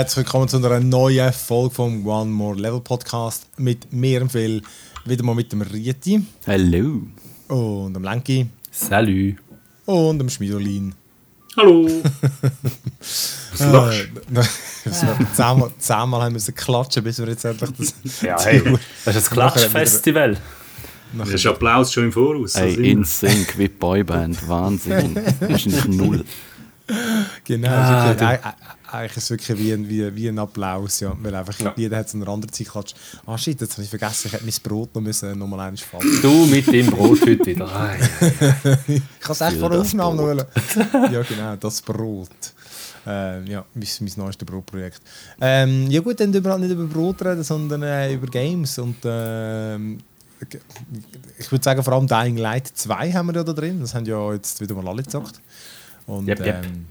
Herzlich willkommen zu einer neuen Folge vom One More Level Podcast mit mir, Phil, wieder mal mit dem Rieti. Hallo. Und dem Lenki. Salut. Und dem Schmiedolin. Hallo. Was lachst du? zehnmal, zehnmal haben müssen klatschen, bis wir jetzt endlich das... Ja, hey, das ist ein Klatschfestival. Das ist Applaus schon im Voraus. Hey, in Sync wie Boyband, Wahnsinn. Wahrscheinlich null. Genau, ah, eigentlich ist es wirklich wie ein, wie, wie ein Applaus, ja, weil einfach ja. jeder hat so eine andere Zeit geklatscht. Ah shit, jetzt habe ich vergessen, ich hätte mein Brot noch müssen, noch mal eins fallen. Du mit dem Brot heute wieder. Ah, ja, ich kann es echt vor der Aufnahme noch wollen. Ja genau, das Brot. Ähm, ja, mein, mein neuestes Brotprojekt. Ähm, ja gut, dann überhaupt nicht über Brot reden, sondern äh, über Games und ähm, ich würde sagen, vor allem Dying Light 2 haben wir ja da drin. Das haben ja jetzt wieder mal alle gezockt. Und, yep, yep. Ähm,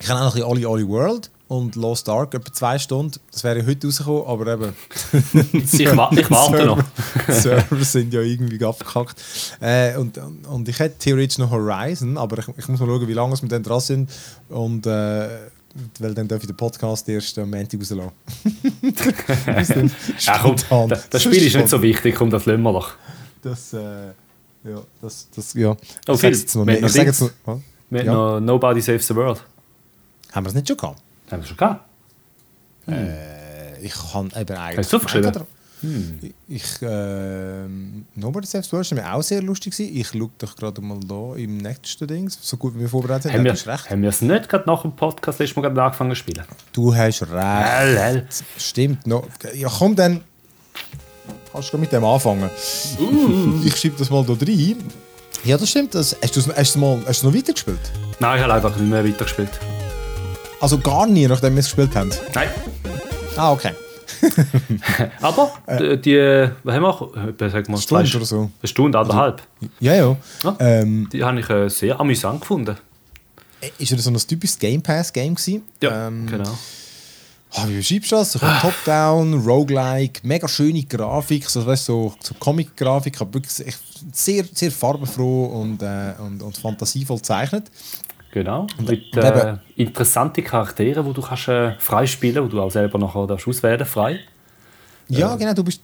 ich habe auch noch ein bisschen Oli Oli World und Lost Ark, etwa zwei Stunden. Das wäre heute rausgekommen, aber eben. ich, wa ich warte noch. Die Server sind ja irgendwie abgekackt. Äh, und, und ich hätte theoretisch noch Horizon, aber ich, ich muss mal schauen, wie lange wir dann dran sind. Und. Äh, weil dann darf ich den Podcast erst am Montag rauslassen. ja, komm, das, das Spiel ist nicht so wichtig, komm, das lassen wir doch. Das, äh, ja, das, das, ja. Oh, ich sage jetzt noch nicht. Noch? Wir ja. noch Nobody Saves the World. Haben wir es nicht schon gehabt? Haben wir schon gehabt? Hm. Äh, ich kann eben eigentlich... Hast du aufgeschrieben? Hm. Ich, äh, Nobody Saves the World war auch sehr lustig. Gewesen. Ich schaue doch gerade mal da im nächsten Ding, so gut wie wir vorbereitet. Haben wir, recht. haben wir es nicht gerade nach dem Podcast letztes Mal gerade angefangen zu spielen? Du hast recht. Hell, hell. Stimmt. No. Ja komm dann... Kannst du mit dem anfangen? Uh. Ich schiebe das mal da rein. Ja, das stimmt. Das, hast, du, du noch weitergespielt? Nein, ich habe einfach nicht mehr weitergespielt. Also gar nie, nachdem wir es gespielt haben? Nein. Ah, okay. Aber äh, die, was haben wir? Sag mal, Stunde zwei, oder so. Eine Stunde, anderthalb. Also, ja, ja. ja ähm, die habe ich äh, sehr amüsant gefunden. Äh, ist das so ein typisches Game Pass-Game? Ja, ähm, genau. Oh, wie beschreibst du das? So Top-Down, Roguelike, mega schöne Grafik, so, weißt, so, so Comic-Grafik, aber wirklich sehr, sehr farbenfroh und, äh, und, und fantasievoll gezeichnet. Genau, mit äh, interessanten Charakteren, die du kannst, äh, frei spielen kannst, die du auch selber nachher auswählen frei. Ja, äh, genau, du bist...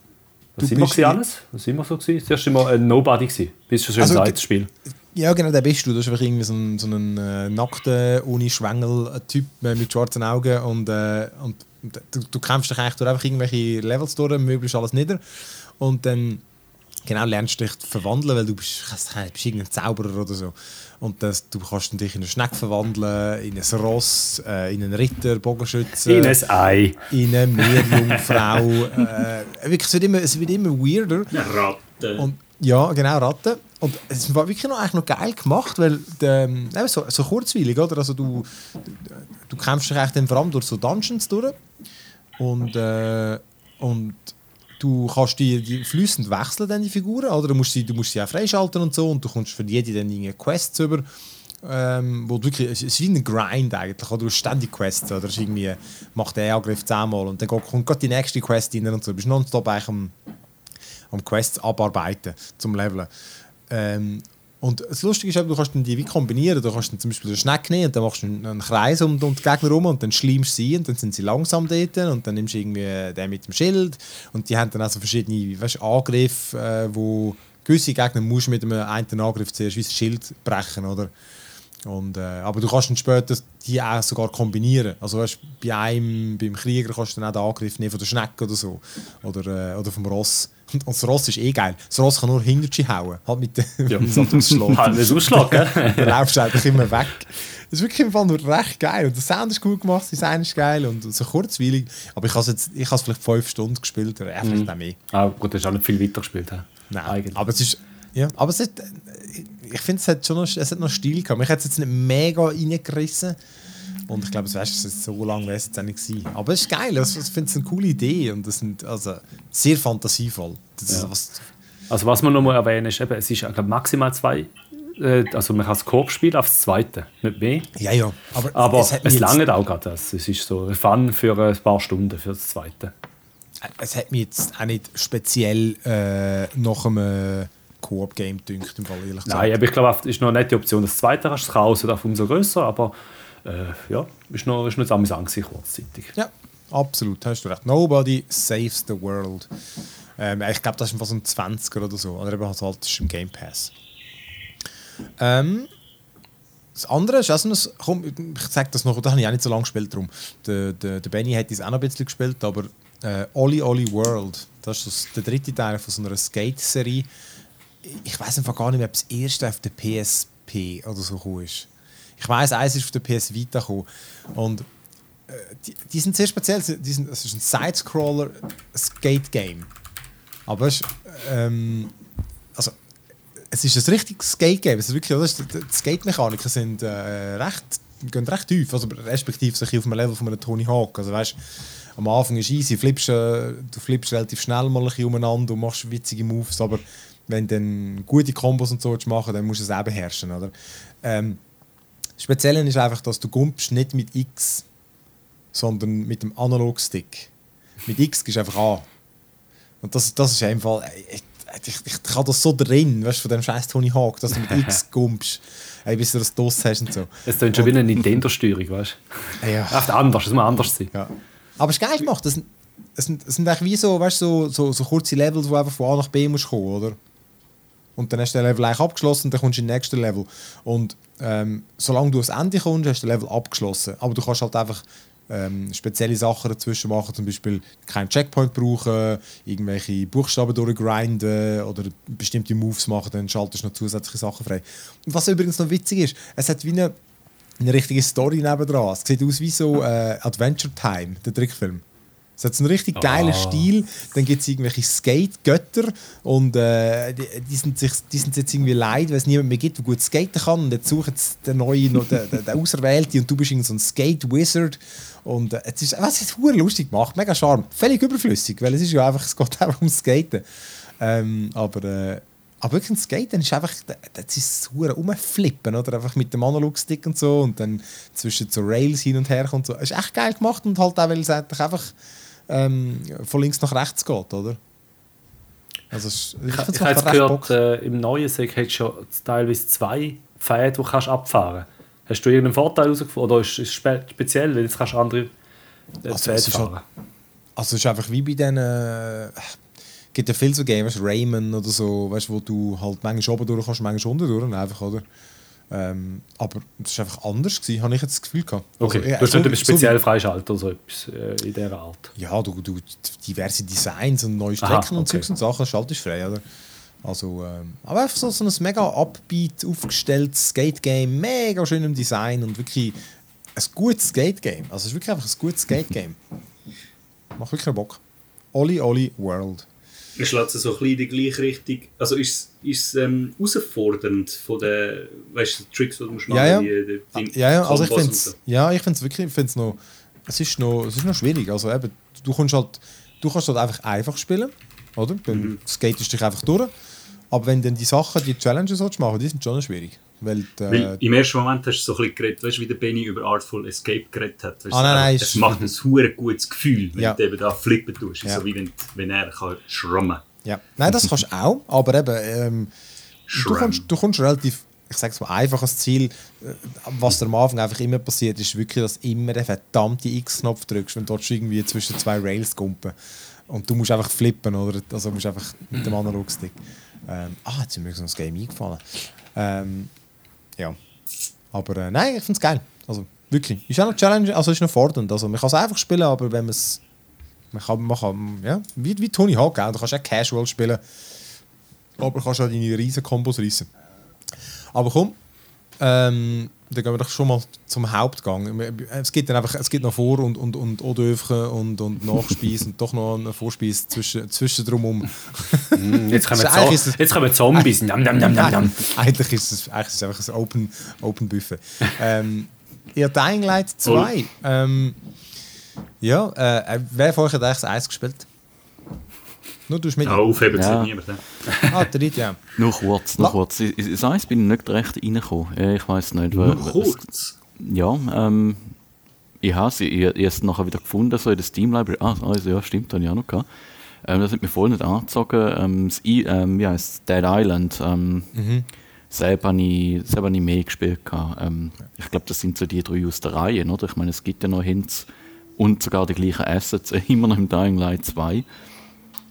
Das war immer alles? Das war immer so? Gewesen? Zuerst immer ein Nobody, gewesen, bis schon also, ein Spiel. Ja, genau, der bist du. Du bist einfach irgendwie so ein, so ein äh, nackter, ohne Schwengel-Typ äh, mit schwarzen Augen und, äh, und du, du kämpfst dich eigentlich durch einfach irgendwelche Levels durch, möglichst alles nieder und dann genau lernst du dich verwandeln, weil du bist, du bist irgendein Zauberer oder so. Und das, du kannst dich in eine Schnecke verwandeln, in ein Ross, äh, in einen Ritter, Bogenschütze. In ein Ei. In eine Meerjungfrau. äh, wirklich, es, wird immer, es wird immer weirder. Eine Ratte. Und, ja, genau, Ratte. Und es war wirklich noch, eigentlich noch geil gemacht, weil der, so, so kurzweilig, oder? Also du, du kämpfst dich eigentlich dann vor allem durch so Dungeons durch. Und, äh, und du kannst die, die flüssend wechseln, dann Figuren, oder? Du musst sie, du musst sie auch freischalten und so und du kommst für jede dann eine Quests über, ähm, wo wirklich, es ist wie ein Grind eigentlich, oder? Du hast ständig Quests, oder? Es irgendwie, macht der Angriff zehnmal und dann kommt gerade die nächste Quest rein und so. Du bist nonstop eigentlich am, am Quests abarbeiten, zum Leveln. Ähm, und das Lustige ist, du kannst dann die wie kombinieren. Du kannst dann zum Beispiel eine Schnecke nehmen und dann machst du einen Kreis um, um die Gegner herum und dann schleimst du sie und dann sind sie langsam dort und dann nimmst du irgendwie den mit dem Schild und die haben dann also verschiedene weißt, Angriffe, äh, wo gewisse Gegner musst mit einem einen Angriff zuerst wie das Schild brechen, oder? Und, äh, aber du kannst dann später die auch sogar kombinieren. Also weißt, bei einem, beim Krieger kannst du dann auch den Angriff nehmen von der Schnecke oder so. Oder, äh, oder vom Ross. Und, und das Ross ist eh geil. Das Ross kann nur hinter hauen. Halt mit dem ja. Ausschlag. halt nicht Ausschlag, gell? Dann laufst du einfach immer weg. Das ist wirklich im Fall nur recht geil. Und der Sound ist gut gemacht, das Design ist geil und so kurzweilig. Aber ich habe es vielleicht fünf Stunden gespielt oder vielleicht mhm. auch mehr. Ah, gut, du hast auch nicht viel weiter gespielt. Nein, Eigentlich. aber es ist... Ja, aber es hat, ich finde, es hat schon noch, es hat noch Stil gehabt. Mich hat es jetzt nicht mega reingerissen. Und ich glaube, es wäre so lange wäre es jetzt auch nicht gewesen. Aber es ist geil. Also, ich finde es eine coole Idee und das sind also sehr fantasievoll. Ja. Was also was man noch mal erwähnen ist, eben, es ist glaube, maximal zwei äh, also man kann das Korb spielen aufs zweite, nicht mehr. Ja, ja. Aber, aber es, es lange auch gerade das. Es ist so ein Fun für ein paar Stunden für das zweite. Es hat mich jetzt auch nicht speziell äh, nach einem Koop-Game dünkt, im Fall ehrlich gesagt. Nein, aber ich glaube, es ist noch nicht die Option. Das zweite kannst du Chaos darf umso größer, aber äh, ja, ist noch, ist noch amüsant gewesen, kurzzeitig. Ja, absolut, hast du recht. Nobody saves the world. Ähm, ich glaube, das ist fast ein 20er oder so. Oder eben halt, ist im Game Pass. Ähm, das andere ist so ein, komm, ich sage das noch, da habe ich auch nicht so lange gespielt drum. Der, der, der Benny hat es auch noch ein bisschen gespielt, aber äh, Oli Oli World, das ist der dritte Teil von so einer Skate-Serie. Ich weiß einfach gar nicht ob das erste auf der PSP oder so ist. Ich weiß, eins ist auf der PS Vita gekommen. Und äh, die, die, sind sehr speziell. Die sind, es ist ein Side-Scroller Skate-Game. Aber es ist, ähm, also, es ist ein richtiges Skate-Game. Es ist wirklich, oder? Die Skate-Mechaniken sind äh, recht, gehen recht tief, also respektive sich auf dem Level von einem Tony Hawk. Also, weißt, am Anfang ist easy, flippst, äh, du flippst relativ schnell mal ein bisschen umeinander und machst witzige Moves, aber wenn du dann gute Kombos und so machen dann musst du es auch beherrschen. Oder? Ähm, Speziell ist einfach, dass du gumpst nicht mit X, sondern mit dem Analogstick. Mit X gehst du einfach an. Und das, das ist einfach. Ich, ich, ich habe das so drin, weißt du, von dem scheiß Tony Hawk, dass du mit X gumpst, ey, bis du das DOS hast und so. Es klingt schon wie eine Nintendo-Steuerung, weißt du? Ja. Echt anders, es muss anders sein. Ja. Aber es ist geil gemacht. Es sind, es sind, es sind eigentlich wie so, weißt, so, so, so kurze Levels, wo du einfach von A nach B musst kommen, oder? Und dann hast du den Level eigentlich abgeschlossen und dann kommst du in den nächsten Level. Und ähm, solange du ans Ende kommst, hast du den Level abgeschlossen. Aber du kannst halt einfach ähm, spezielle Sachen dazwischen machen, zum Beispiel keinen Checkpoint brauchen, irgendwelche Buchstaben durchgrinden oder bestimmte Moves machen, dann schaltest du noch zusätzliche Sachen frei. Und was übrigens noch witzig ist, es hat wie eine, eine richtige Story nebendran. Es sieht aus wie so äh, Adventure Time, der Trickfilm. Es hat so einen richtig geilen ah. Stil. Dann gibt es irgendwelche Skate-Götter und äh, die, die, sind sich, die sind jetzt irgendwie leid, weil es niemand mehr gibt, der gut skaten kann. Und jetzt suchen sie den neuen, den, den, den Auserwählten und du bist so ein Skate-Wizard. Und äh, es ist, es ist lustig gemacht, mega charm. Völlig überflüssig, weil es ist ja einfach, es geht einfach ums Skaten. Ähm, aber, äh, aber wirklich ein Skaten ist einfach, das ist hure rumflippen, oder? Einfach mit dem Analog-Stick und so und dann zwischen so Rails hin und her kommt so. Es ist echt geil gemacht und halt auch, weil es einfach ähm, von links nach rechts geht, oder? Also ich ich, ich habe gehört, äh, im neuen Set hat schon teilweise zwei Pfade, die du kannst abfahren kannst. Hast du irgendeinen Vorteil herausgefunden? Oder ist es speziell, weil jetzt kannst du andere äh, also, Pfade fahren? Halt, also es ist einfach wie bei diesen... Äh, gibt ja viele so Games, Rayman oder so, weißt, wo du halt manchmal oben durch kannst, manchmal unten durch, einfach, oder? Ähm, aber es war einfach anders, gewesen, habe ich jetzt das Gefühl gehabt. Okay, also, ja, du hast so, nicht speziell so, freischalten oder so etwas äh, in dieser Art? Ja, du, du diverse Designs und neue Strecken Aha, okay. und Zeugs und Sachen schaltest frei, oder? Also, ähm, aber einfach so, so ein mega upbeat aufgestelltes Skate-Game, mega schön im Design und wirklich ein gutes Skate-Game. Also es ist wirklich einfach ein gutes Skate-Game. Macht wirklich Bock. Oli Oli World. Schlägt so ein bisschen in die gleiche Richtung. Also ist es ähm, herausfordernd von den weißt, Tricks, die du musst machen ja, ja. Die, die ja, ja. Also ich finde es ja, ich find's wirklich, find's noch, es ist noch, es ist noch schwierig. Also eben, du kannst halt, du kannst halt einfach einfach spielen, oder? Dann mhm. skatest dich einfach durch. Aber wenn dann die Sachen, die Challenges machen, die sind schon schwierig. Weil, die, Weil Im ersten Moment hast du so ein bisschen geredet, weißt du, wie der Benny über Artful Escape geredet hat. Weißt, ah, nein, nein, es macht ein hure gutes Gefühl, wenn ja. du eben da flippen tust. Ja. So wie wenn, wenn er kann schrummen Ja, nein, das kannst du auch, aber eben, ähm, du, kommst, du kommst relativ, ich sage es mal, einfaches Ziel. Äh, was am Anfang einfach immer passiert, ist wirklich, dass du immer den verdammten X-Knopf drückst, wenn du dort irgendwie zwischen zwei Rails kumpen. Und du musst einfach flippen, oder? Also musst einfach mit dem Analogstick. Ähm, ah, jetzt ist mir so ein Game eingefallen. Ähm, ja. Aber äh, nein, ich finde es geil. Also wirklich. Ist auch noch Challenge, also ist noch fordernd. Also man kann es einfach spielen, aber wenn man es. Man kann, man kann, ja, wie, wie Tony Hawk, gell? du kannst auch casual spielen. Aber kannst auch deine riesen Kombos reissen. Aber komm, ähm, dann gehen wir doch schon mal zum Hauptgang. Es gibt dann einfach, es gibt noch Vor- und, und, und Odöfchen und, und Nachspeise und doch noch eine Vorspeise zwischen, zwischen drumherum. Mm, jetzt kommen, so, jetzt kommen Zombies. Nam, nam, nam, nam, nam. Eigentlich ist es, eigentlich ist es einfach ein Open, Open Buffet. ähm, ihr Dying Light 2. Ähm, ja, äh, wer von euch hat eigentlich das Eis gespielt? Nur du mit. Ja, aufheben ja. niemand. ah, der ja. Nur kurz, nur kurz. Das Eis bin ich nicht recht reingekommen. Ich weiß nicht. Nur kurz? Ja, ähm, ich habe sie erst nachher wieder gefunden, so in der Steam-Library. Ah, also, ja, stimmt, habe ich auch noch gehabt. Ähm, das hat mir voll nicht angezogen. Ähm, das I, ähm, wie heißt Dead Island. Ähm, mhm. selber nicht, selber nicht mehr gespielt. Ähm, ich glaube, das sind so die drei aus der Reihe, oder? Ich meine, es gibt ja noch Hints und sogar die gleichen Assets immer noch im Dying Light 2.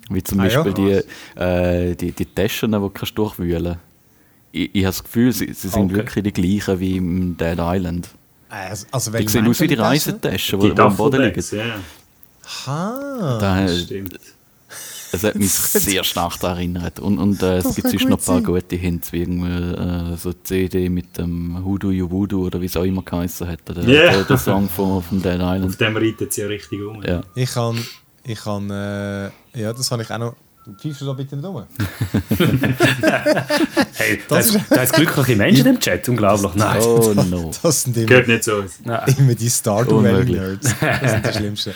Wie zum ah, Beispiel ja. die, äh, die, die Taschen, die du durchwühlen kannst. Ich, ich habe das Gefühl, sie, sie sind okay. wirklich die gleichen wie im Dead Island. Also, also die sehen aus wie die Reisetaschen, die, die am Boden liegen. Ja. Ha, da, stimmt. Es hat mich sehr stark daran erinnert. Und, und äh, es gibt sonst noch ein paar gute Hints, wie äh, so CD mit dem Hoodoo You Voodoo oder wie es auch immer geheißen hat. Der, yeah. der, Song von, von Dead Island. Auf dem reitet sie ja richtig um. Ja. Ich kann, ich kann äh, ja, das habe ich auch noch Du pfeifst so bitte nicht um. hey, da ist, da ist glückliche Menschen im Chat, unglaublich. Nein. Oh no. Das sind immer, Geht nicht so Immer die Stardew-Nerds. Das sind die Schlimmsten.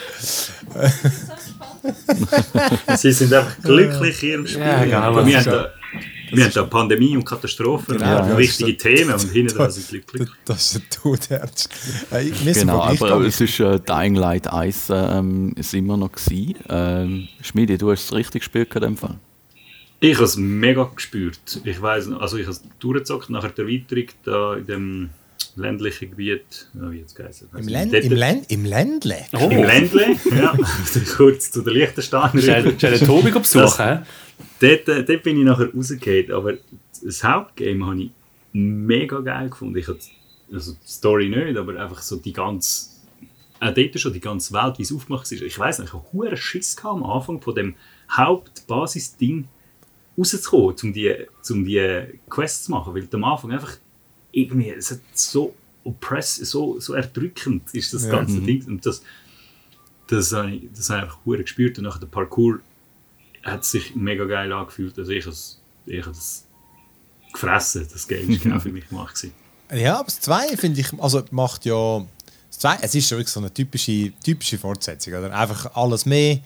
Sie sind einfach glücklich hier im Spiel. Ja, ja, wir, haben da, wir haben da Pandemie und Katastrophen genau, und wichtige Themen und hinten da sind glücklich. Das ist ein Todherz. Genau, aber es ist äh, Dying Light 1 ähm, ist immer noch gewesen. Ähm, Schmiede, du hast es richtig gespielt in dem Fall. Ich habe es mega gespürt. Ich weiß, also ich habe es durchgezockt nach der Erweiterung da in dem ländlichen Gebiet. Oh, wie jetzt Im, Länd, im, Länd, Im Ländle? Oh. Im Ländle, ja. Kurz zu der Liechtensteiner. Schnell Tobi besuchen. Dort, äh, dort bin ich nachher rausgegangen. Aber das Hauptgame habe ich mega geil gefunden. Ich hatte, also die Story nicht, aber einfach so die ganze auch dort schon die ganze Welt, wie es aufgemacht ist. Ich weiß nicht, ich hatte einen Schiss am Anfang von dem Hauptbasis-Ding rauszukommen, um die, um die Quests zu machen. Weil am Anfang einfach irgendwie, es hat so oppress, so, so erdrückend ist das ja. ganze mhm. Ding. Und das, das habe ich, das habe ich einfach gespürt. Und nachher der Parkour hat sich mega geil angefühlt. Also ich habe ich das gefressen, das Game ist genau für mich gemacht. Gewesen. Ja, aber das 2 finde ich, also macht ja, das 2, es ist schon wirklich so eine typische, typische Fortsetzung. Oder? Einfach alles mehr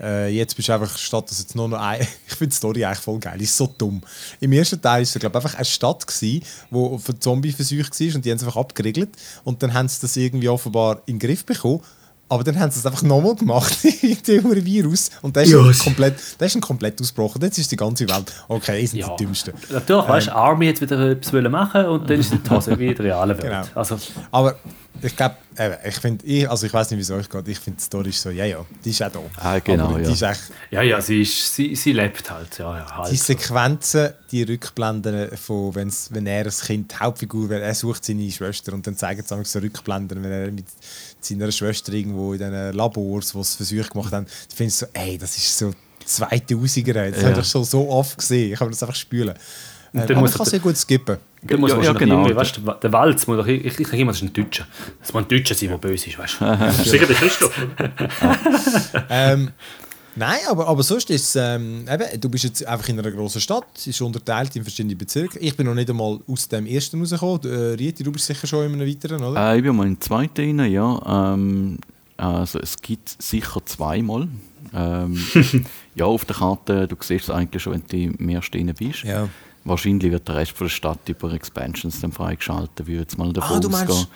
äh, jetzt bist du einfach, statt dass jetzt nur noch ein. ich finde die Story eigentlich voll geil, ist so dumm. Im ersten Teil war es, glaube einfach eine Stadt, die für Zombie-Versuch war und die haben es einfach abgeriegelt. Und dann haben sie das irgendwie offenbar in den Griff bekommen. Aber dann haben sie es einfach nochmal gemacht, der Virus. Und der ist, yes. komplett, der ist komplett ausgebrochen. Jetzt ist die ganze Welt, okay, sind ja. die Dümmsten. Natürlich, ähm, weißt du, Army jetzt wieder etwas machen und dann ist die Hose wieder reale Welt. Genau. Also. Aber ich glaube, ich finde, ich, also ich weiß nicht, wie es euch geht, ich finde, die Story ist so, ja, ja, die ist auch da. Ah, genau, ja. Ist echt, ja, ja, sie, ist, sie, sie lebt halt, ja, ja. Halt die Sequenzen, die Rückblenden von, wenn's, wenn er als Kind, die Hauptfigur, er sucht seine Schwester und dann zeigen sie so Rückblenden, wenn er mit seiner Schwester irgendwo in diesen Labors, wo sie Versuche gemacht haben, da findest du so, ey, das ist so 2000er, das ja. habe ich schon so oft gesehen, ich kann das einfach spülen. Äh, aber man kann sehr gut skippen. Dann muss ja, ja, genau. weißt, der Walz muss doch, ich, ich, ich immer, das ist ein Deutscher. Das muss ein Deutscher sein, der böse ist, weißt du. Sicher der Christoph. ähm, nein, aber, aber sonst ist es, ähm, eben, du bist jetzt einfach in einer grossen Stadt, ist unterteilt in verschiedene Bezirke. Ich bin noch nicht einmal aus dem ersten rausgekommen. Äh, Rieti, du bist sicher schon in einem weiteren, oder? Äh, ich bin mal im zweiten rein, ja. Ähm, also es gibt sicher zweimal. Ähm, ja, auf der Karte, du siehst es eigentlich schon, wenn du im ersten rein bist. Ja. Wahrscheinlich wird der Rest von der Stadt über Expansions dann freigeschaltet, würde jetzt mal davon ah, ausgehen. Meinst,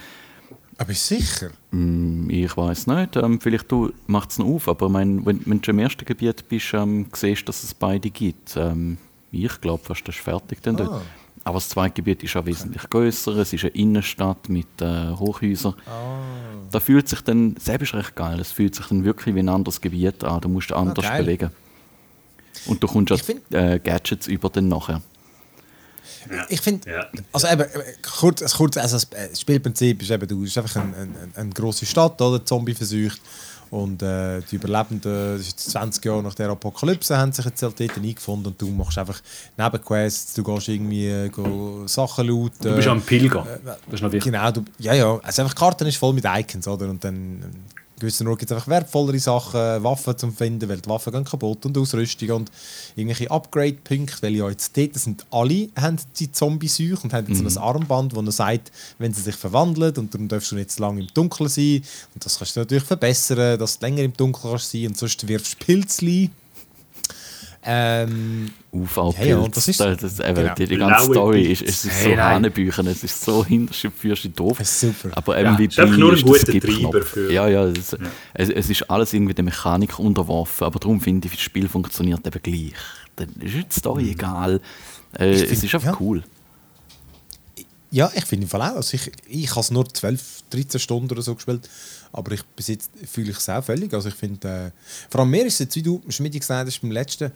aber du sicher? Mm, ich weiß nicht. Ähm, vielleicht du macht es noch auf, aber mein, wenn, wenn du im ersten Gebiet bist, ähm, siehst dass es beide gibt. Ähm, ich glaube fast, das ist fertig dann ah. dort. Aber das zweite Gebiet ist auch wesentlich größer. Es ist eine Innenstadt mit äh, Hochhäusern. Ah. Da fühlt sich dann, selbst ist recht geil, es fühlt sich dann wirklich wie ein anderes Gebiet an. Du musst ah, anders ah, bewegen. Und du kommst auch äh, Gadgets über dann nachher. Ich finde, ja. also eben, kurz, kurz also das Spielprinzip ist eben, du bist einfach eine, eine, eine grosse Stadt, oder? Zombie versucht. Und äh, die Überlebenden, das ist jetzt 20 Jahre nach der Apokalypse, haben sich jetzt halt dort eingefunden und du machst einfach Nebenquests, du gehst irgendwie äh, go Sachen looten. Du bist am Pilger, äh, das ist noch wichtig. Genau, du, ja, ja, also einfach die Karte ist voll mit Icons, oder? Und dann gewissen Orten gibt es einfach wertvollere Sachen, Waffen zu finden, weil die Waffen gehen kaputt und Ausrüstung und irgendwelche Upgrade-Punkte, weil ja jetzt dort sind alle haben die Zombie-Seuche und haben jetzt mhm. so ein Armband, wo er sagt, wenn sie sich verwandeln und darum darfst du nicht zu lange im Dunkeln sein. Und das kannst du natürlich verbessern, dass du länger im Dunkeln kannst sein und sonst wirfst du Pilzli ähm, UV-Pilz. Ja, das ist, das, das, eben, genau. die, die ganze Story ist, ist, ist so hey, Hanebüchen, es ist so hinterste Fürsche doof. Super. Aber MVP ja, ist nur ein guter Treiber für... Ja, ja, es, ja. Es, es, ist alles irgendwie der Mechanik unterworfen, aber darum finde ich, das Spiel funktioniert eben gleich. Dann ist die Story mhm. egal. Äh, es ist einfach ja. cool. Ja, ich finde im Fall auch. Also ich ich habe es nur 12, 13 Stunden oder so gespielt, aber ich, bis jetzt fühle ich es auch völlig. Also ich finde, äh, vor allem mehr ist es jetzt, wie du Schmidt gesagt hast, beim letzten,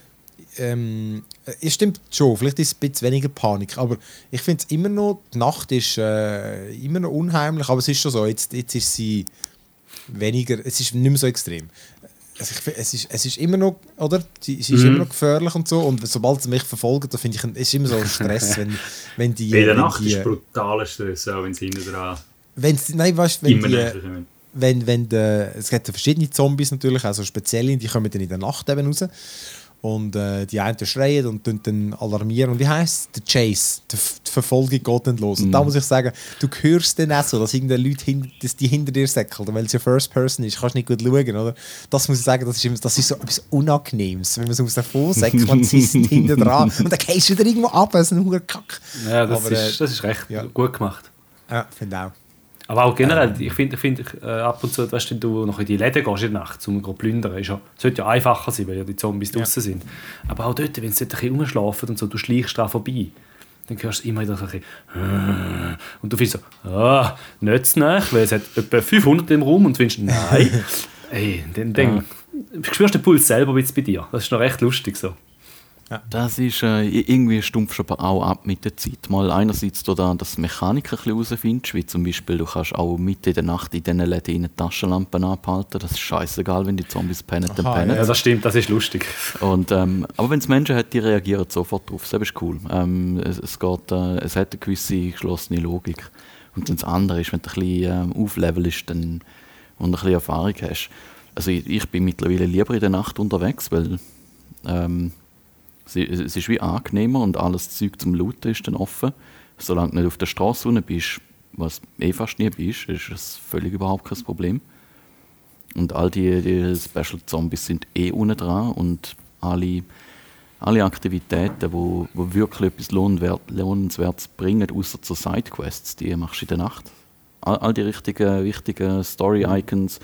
ähm, es stimmt schon, vielleicht ist es ein bisschen weniger Panik, aber ich finde es immer noch, die Nacht ist äh, immer noch unheimlich, aber es ist schon so, jetzt, jetzt ist sie weniger, es ist nicht mehr so extrem. Also ich, es, ist, es ist immer noch, oder? Sie, sie ist mhm. immer noch gefährlich und so. Und sobald sie mich verfolgen, da finde ich, es ist immer so ein Stress, wenn, wenn die. Bei der Nacht die, ist brutaler Stress, auch wenn sie hinten dran. Wenn's, nein, weißt wenn die, wenn, wenn de, es gibt verschiedene Zombies natürlich, also spezielle, die kommen dann in der Nacht eben raus. Und äh, die einen schreien und dann alarmieren. Und wie heisst Der Chase. Die, die Verfolgung geht dann los. Und da mhm. muss ich sagen, du hörst dann auch so, dass irgendeine Leute hin, dass die hinter dir säckeln, weil es ja First Person ist. Kannst nicht gut schauen, oder? Das muss ich sagen, das ist, das ist so etwas Unangenehmes, wenn man so aus davon säckelt und sie sind hinter dran. Und dann gehst du wieder irgendwo ab, das ist ein Kack. Ja, das, Aber, ist, äh, das ist recht ja. gut gemacht. Ja, finde auch. Aber auch generell, ähm. ich finde, find, äh, ab und zu, weißt, wenn du noch in die Läden gehst in der Nacht, um zu plündern, ist ja, sollte ja einfacher sein, weil ja die Zombies ja. draußen sind. Aber auch dort, wenn sie dort ein bisschen rumschlafen und so, du schleichst da vorbei, dann hörst du immer wieder so ein bisschen äh, und du findest so, ah, nicht zu nah, weil es hat etwa 500 im Raum und du findest, nein. Ey, dann, dann ja. spürst du den Puls selber ein bei dir. Das ist noch recht lustig so. Ja. Das ist äh, irgendwie stumpf aber auch ab mit der Zeit. Mal einerseits da, dass du Mechanik ein bisschen herausfindest, wie zum Beispiel, du kannst auch mitten in der Nacht in diesen Läden Taschenlampen abhalten. Das ist scheißegal, wenn die Zombies pennen, dann pennen. Ja, das stimmt, das ist lustig. Und, ähm, aber wenn es Menschen hat, die reagieren sofort drauf. Das ist cool. Ähm, es, es, geht, äh, es hat eine gewisse geschlossene Logik. Und das andere ist, wenn du ein bisschen ähm, auflevelst dann, und ein bisschen Erfahrung hast. Also ich, ich bin mittlerweile lieber in der Nacht unterwegs, weil ähm, es ist wie angenehmer und alles Zeug zum Looten ist dann offen. Solange du nicht auf der Straße unten bist, was eh fast nie bist, ist das völlig überhaupt kein Problem. Und all die, die Special Zombies sind eh unten dran und alle, alle Aktivitäten, wo, wo wirklich etwas Lohnenswertes bringen, außer zur Sidequests, die machst du in der Nacht. All, all die richtigen, wichtigen Story-Icons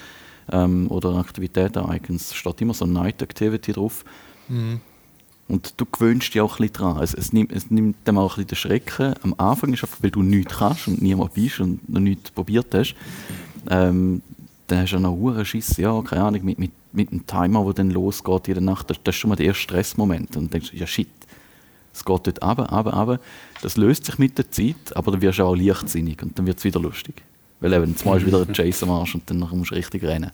ähm, oder Aktivitäten-Icons, steht immer so Night Activity drauf. Mhm. Und du gewöhnst dich auch ein bisschen dran. Es, es, nimmt, es nimmt dem auch ein bisschen den Schrecken. Am Anfang ist einfach, weil du nichts kannst und niemand bist und noch nichts probiert hast. Ähm, dann hast du noch einen Schiss, ja, keine Ahnung, mit, mit, mit einem Timer, der dann losgeht der Nacht. Das, das ist schon mal der erste Stressmoment. Und dann denkst du, ja shit, es geht dort runter, runter, runter. Das löst sich mit der Zeit, aber dann wirst du auch leichtsinnig und dann wird es wieder lustig. Weil eben, zumal ist wieder ein Chase am Arsch und dann musst du richtig rennen.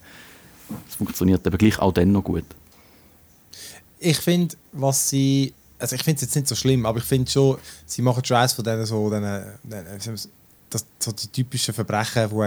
Das funktioniert aber gleich auch dann noch gut ich finde, was sie. Also ich finde es jetzt nicht so schlimm, aber ich finde schon, sie machen schon eins von denen so, denen, das, so die typischen Verbrechen, wo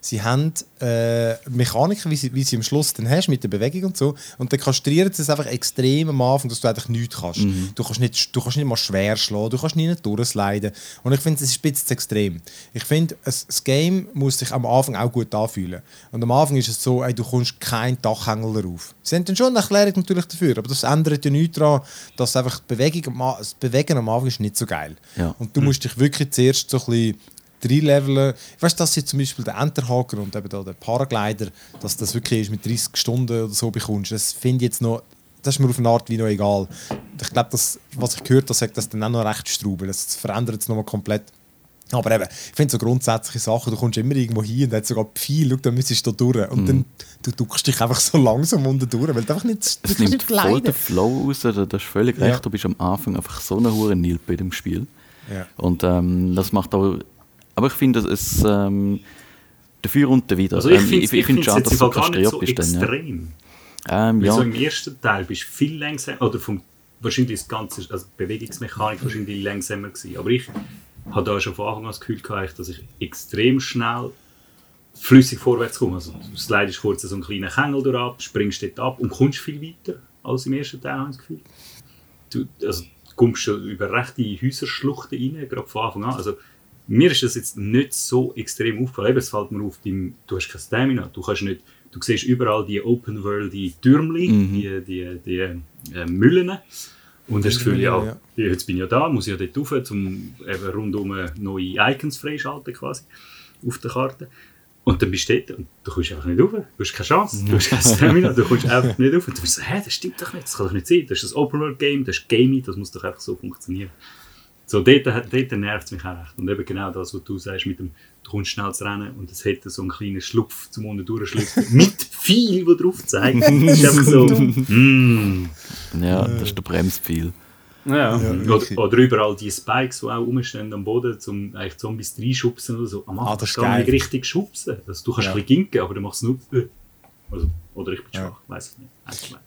sie haben äh, Mechaniken, wie sie, wie sie am Schluss dann hast mit der Bewegung und so, und dann kastrieren sie es einfach extrem am Anfang, dass du einfach nichts kannst. Mhm. Du, kannst nicht, du kannst nicht mal schwer schlagen, du kannst nicht durchsliden. Und ich finde, es ist ein bisschen zu extrem. Ich finde, das Game muss sich am Anfang auch gut anfühlen. Und am Anfang ist es so, ey, du kommst keinen Dachhängel darauf. Sie haben dann schon eine Erklärung natürlich dafür, aber das ändert ja nichts daran, dass einfach die Bewegung, das Bewegen am Anfang ist nicht so geil. Ja. Und du musst dich wirklich zuerst so ein bisschen reinleveln. Weißt du, dass jetzt zum Beispiel der Enterhaker und eben da der Paraglider, dass das wirklich ist mit 30 Stunden oder so bekommst, das finde ich jetzt noch, das ist mir auf eine Art wie noch egal. Ich glaube, was ich gehört habe, sagt das dann auch noch recht strubel. Das verändert es nochmal komplett. Aber eben, ich finde so grundsätzliche Sachen, du kommst immer irgendwo hin und hat sogar viel, schau, dann müsstest du da durch. Und mm. dann du duckst dich einfach so langsam unten durch, weil du einfach nicht Es nimmt nicht voll den Flow raus, das ist völlig ja. recht. Du bist am Anfang einfach so eine hohe Nilpe bei dem Spiel. Ja. Und ähm, das macht auch aber ich finde, es ähm, dafür und dawider. Also ich ähm, finde ich, ich schade, dass du kastriert so bist. Extrem. Dann, ja. Ähm, ja. So im ersten Teil bist du viel langsamer, oder vom, wahrscheinlich das ganze, also Bewegungsmechanik wahrscheinlich langsamer gewesen. Aber ich habe da schon von Anfang an das Gefühl gehabt, dass ich extrem schnell flüssig vorwärts komme. Also du slidest kurz so einen kleinen Kängel durch ab, springst dort ab und kommst viel weiter als im ersten Teil, habe ich das Gefühl. Du, also, kommst schon über rechte Häuserschluchten rein, gerade von Anfang an. Also, mir ist das jetzt nicht so extrem aufgefallen. es fällt mir auf, dein, du hast kein Stamina, du kannst nicht, du siehst überall die Open World, die Türmli, mhm. die, die, die äh, Müllen und hast das Gefühl, ja, ja, jetzt bin ich ja da, muss ich ja dort rauf, um eben rundum neue Icons freischalten quasi auf der Karte. Und dann bist du dort und du kommst einfach nicht rauf. Du hast keine Chance, du hast kein Stamina, du kommst einfach nicht rauf. Und du bist so, hä, das stimmt doch nicht, das kann doch nicht sein. Das ist ein Open World Game, das ist Gaming, das muss doch einfach so funktionieren. So, dort, dort nervt es mich auch echt. Und eben genau das, was du sagst, mit dem, du kommst schnell zu rennen und es hätte so einen kleinen Schlupf zum unten durchschlüpfen. mit viel, der drauf zeigt. Das ist einfach so, mm. Ja, das ist der Bremspfeil. Ja. Oder, oder überall die Spikes, die auch rumstehen am Boden, um eigentlich Zombies reinschubsen oder so. Am Anfang Ah, das geil. nicht richtig schubsen. Also, du kannst Ja. ein bisschen ginken, aber du machst nur... Äh. Also, oder ich bin Ja. schwach, weiß ich nicht. Zwei.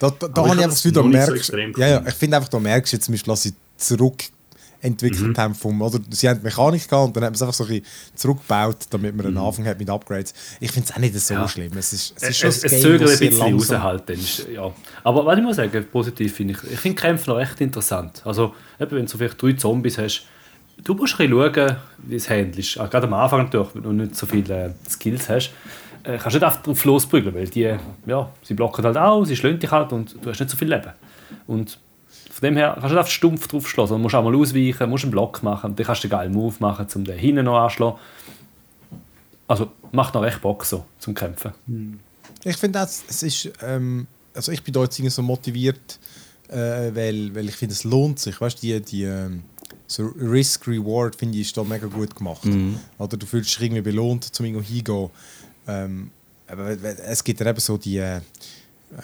Da, da, da ich habe ich einfach das noch nicht so ja, ja, ich finde einfach, da merkst du jetzt zum Beispiel, dass zurückentwickelt Mhm. haben vom, oder sie haben die Mechanik gehabt und dann haben sie es einfach so ein bisschen zurückgebaut, damit man einen Mhm. Anfang hat mit Upgrades. Ich finde es auch nicht so Ja. schlimm. Es ist, es ist Es, schon es, ein es Game, zögert ein bisschen raus halt. Dann ist, ja. Aber was ich muss sagen, positiv finde ich, ich finde Kämpfe noch recht interessant. Also, eben, wenn du so vielleicht drei Zombies hast, du musst ein bisschen schauen, wie es handelst. Auch Gerade am Anfang natürlich, wenn du nicht so viele äh, Skills hast, äh, kannst du nicht einfach drauf losprügeln, weil die, ja, sie blocken halt auch, sie schlönen dich halt und du hast nicht so viel Leben. Und von dem her kannst du nicht einfach stumpf drauf schlagen, sondern musst auch mal ausweichen, musst einen Block machen und dann kannst du einen geilen Move machen, um den hinten noch anzuschlagen. Also macht noch recht Bock so zum Kämpfen. Ich finde auch, es ist, ähm, also ich bin da jetzt irgendwie so motiviert, äh, weil, weil ich finde, es lohnt sich. Weißt du, die, die ähm, so Risk-Reward finde ich ist da mega gut gemacht. Oder du fühlst dich irgendwie belohnt, zum irgendwo hingehen. Ähm, aber es gibt dann eben so die, äh,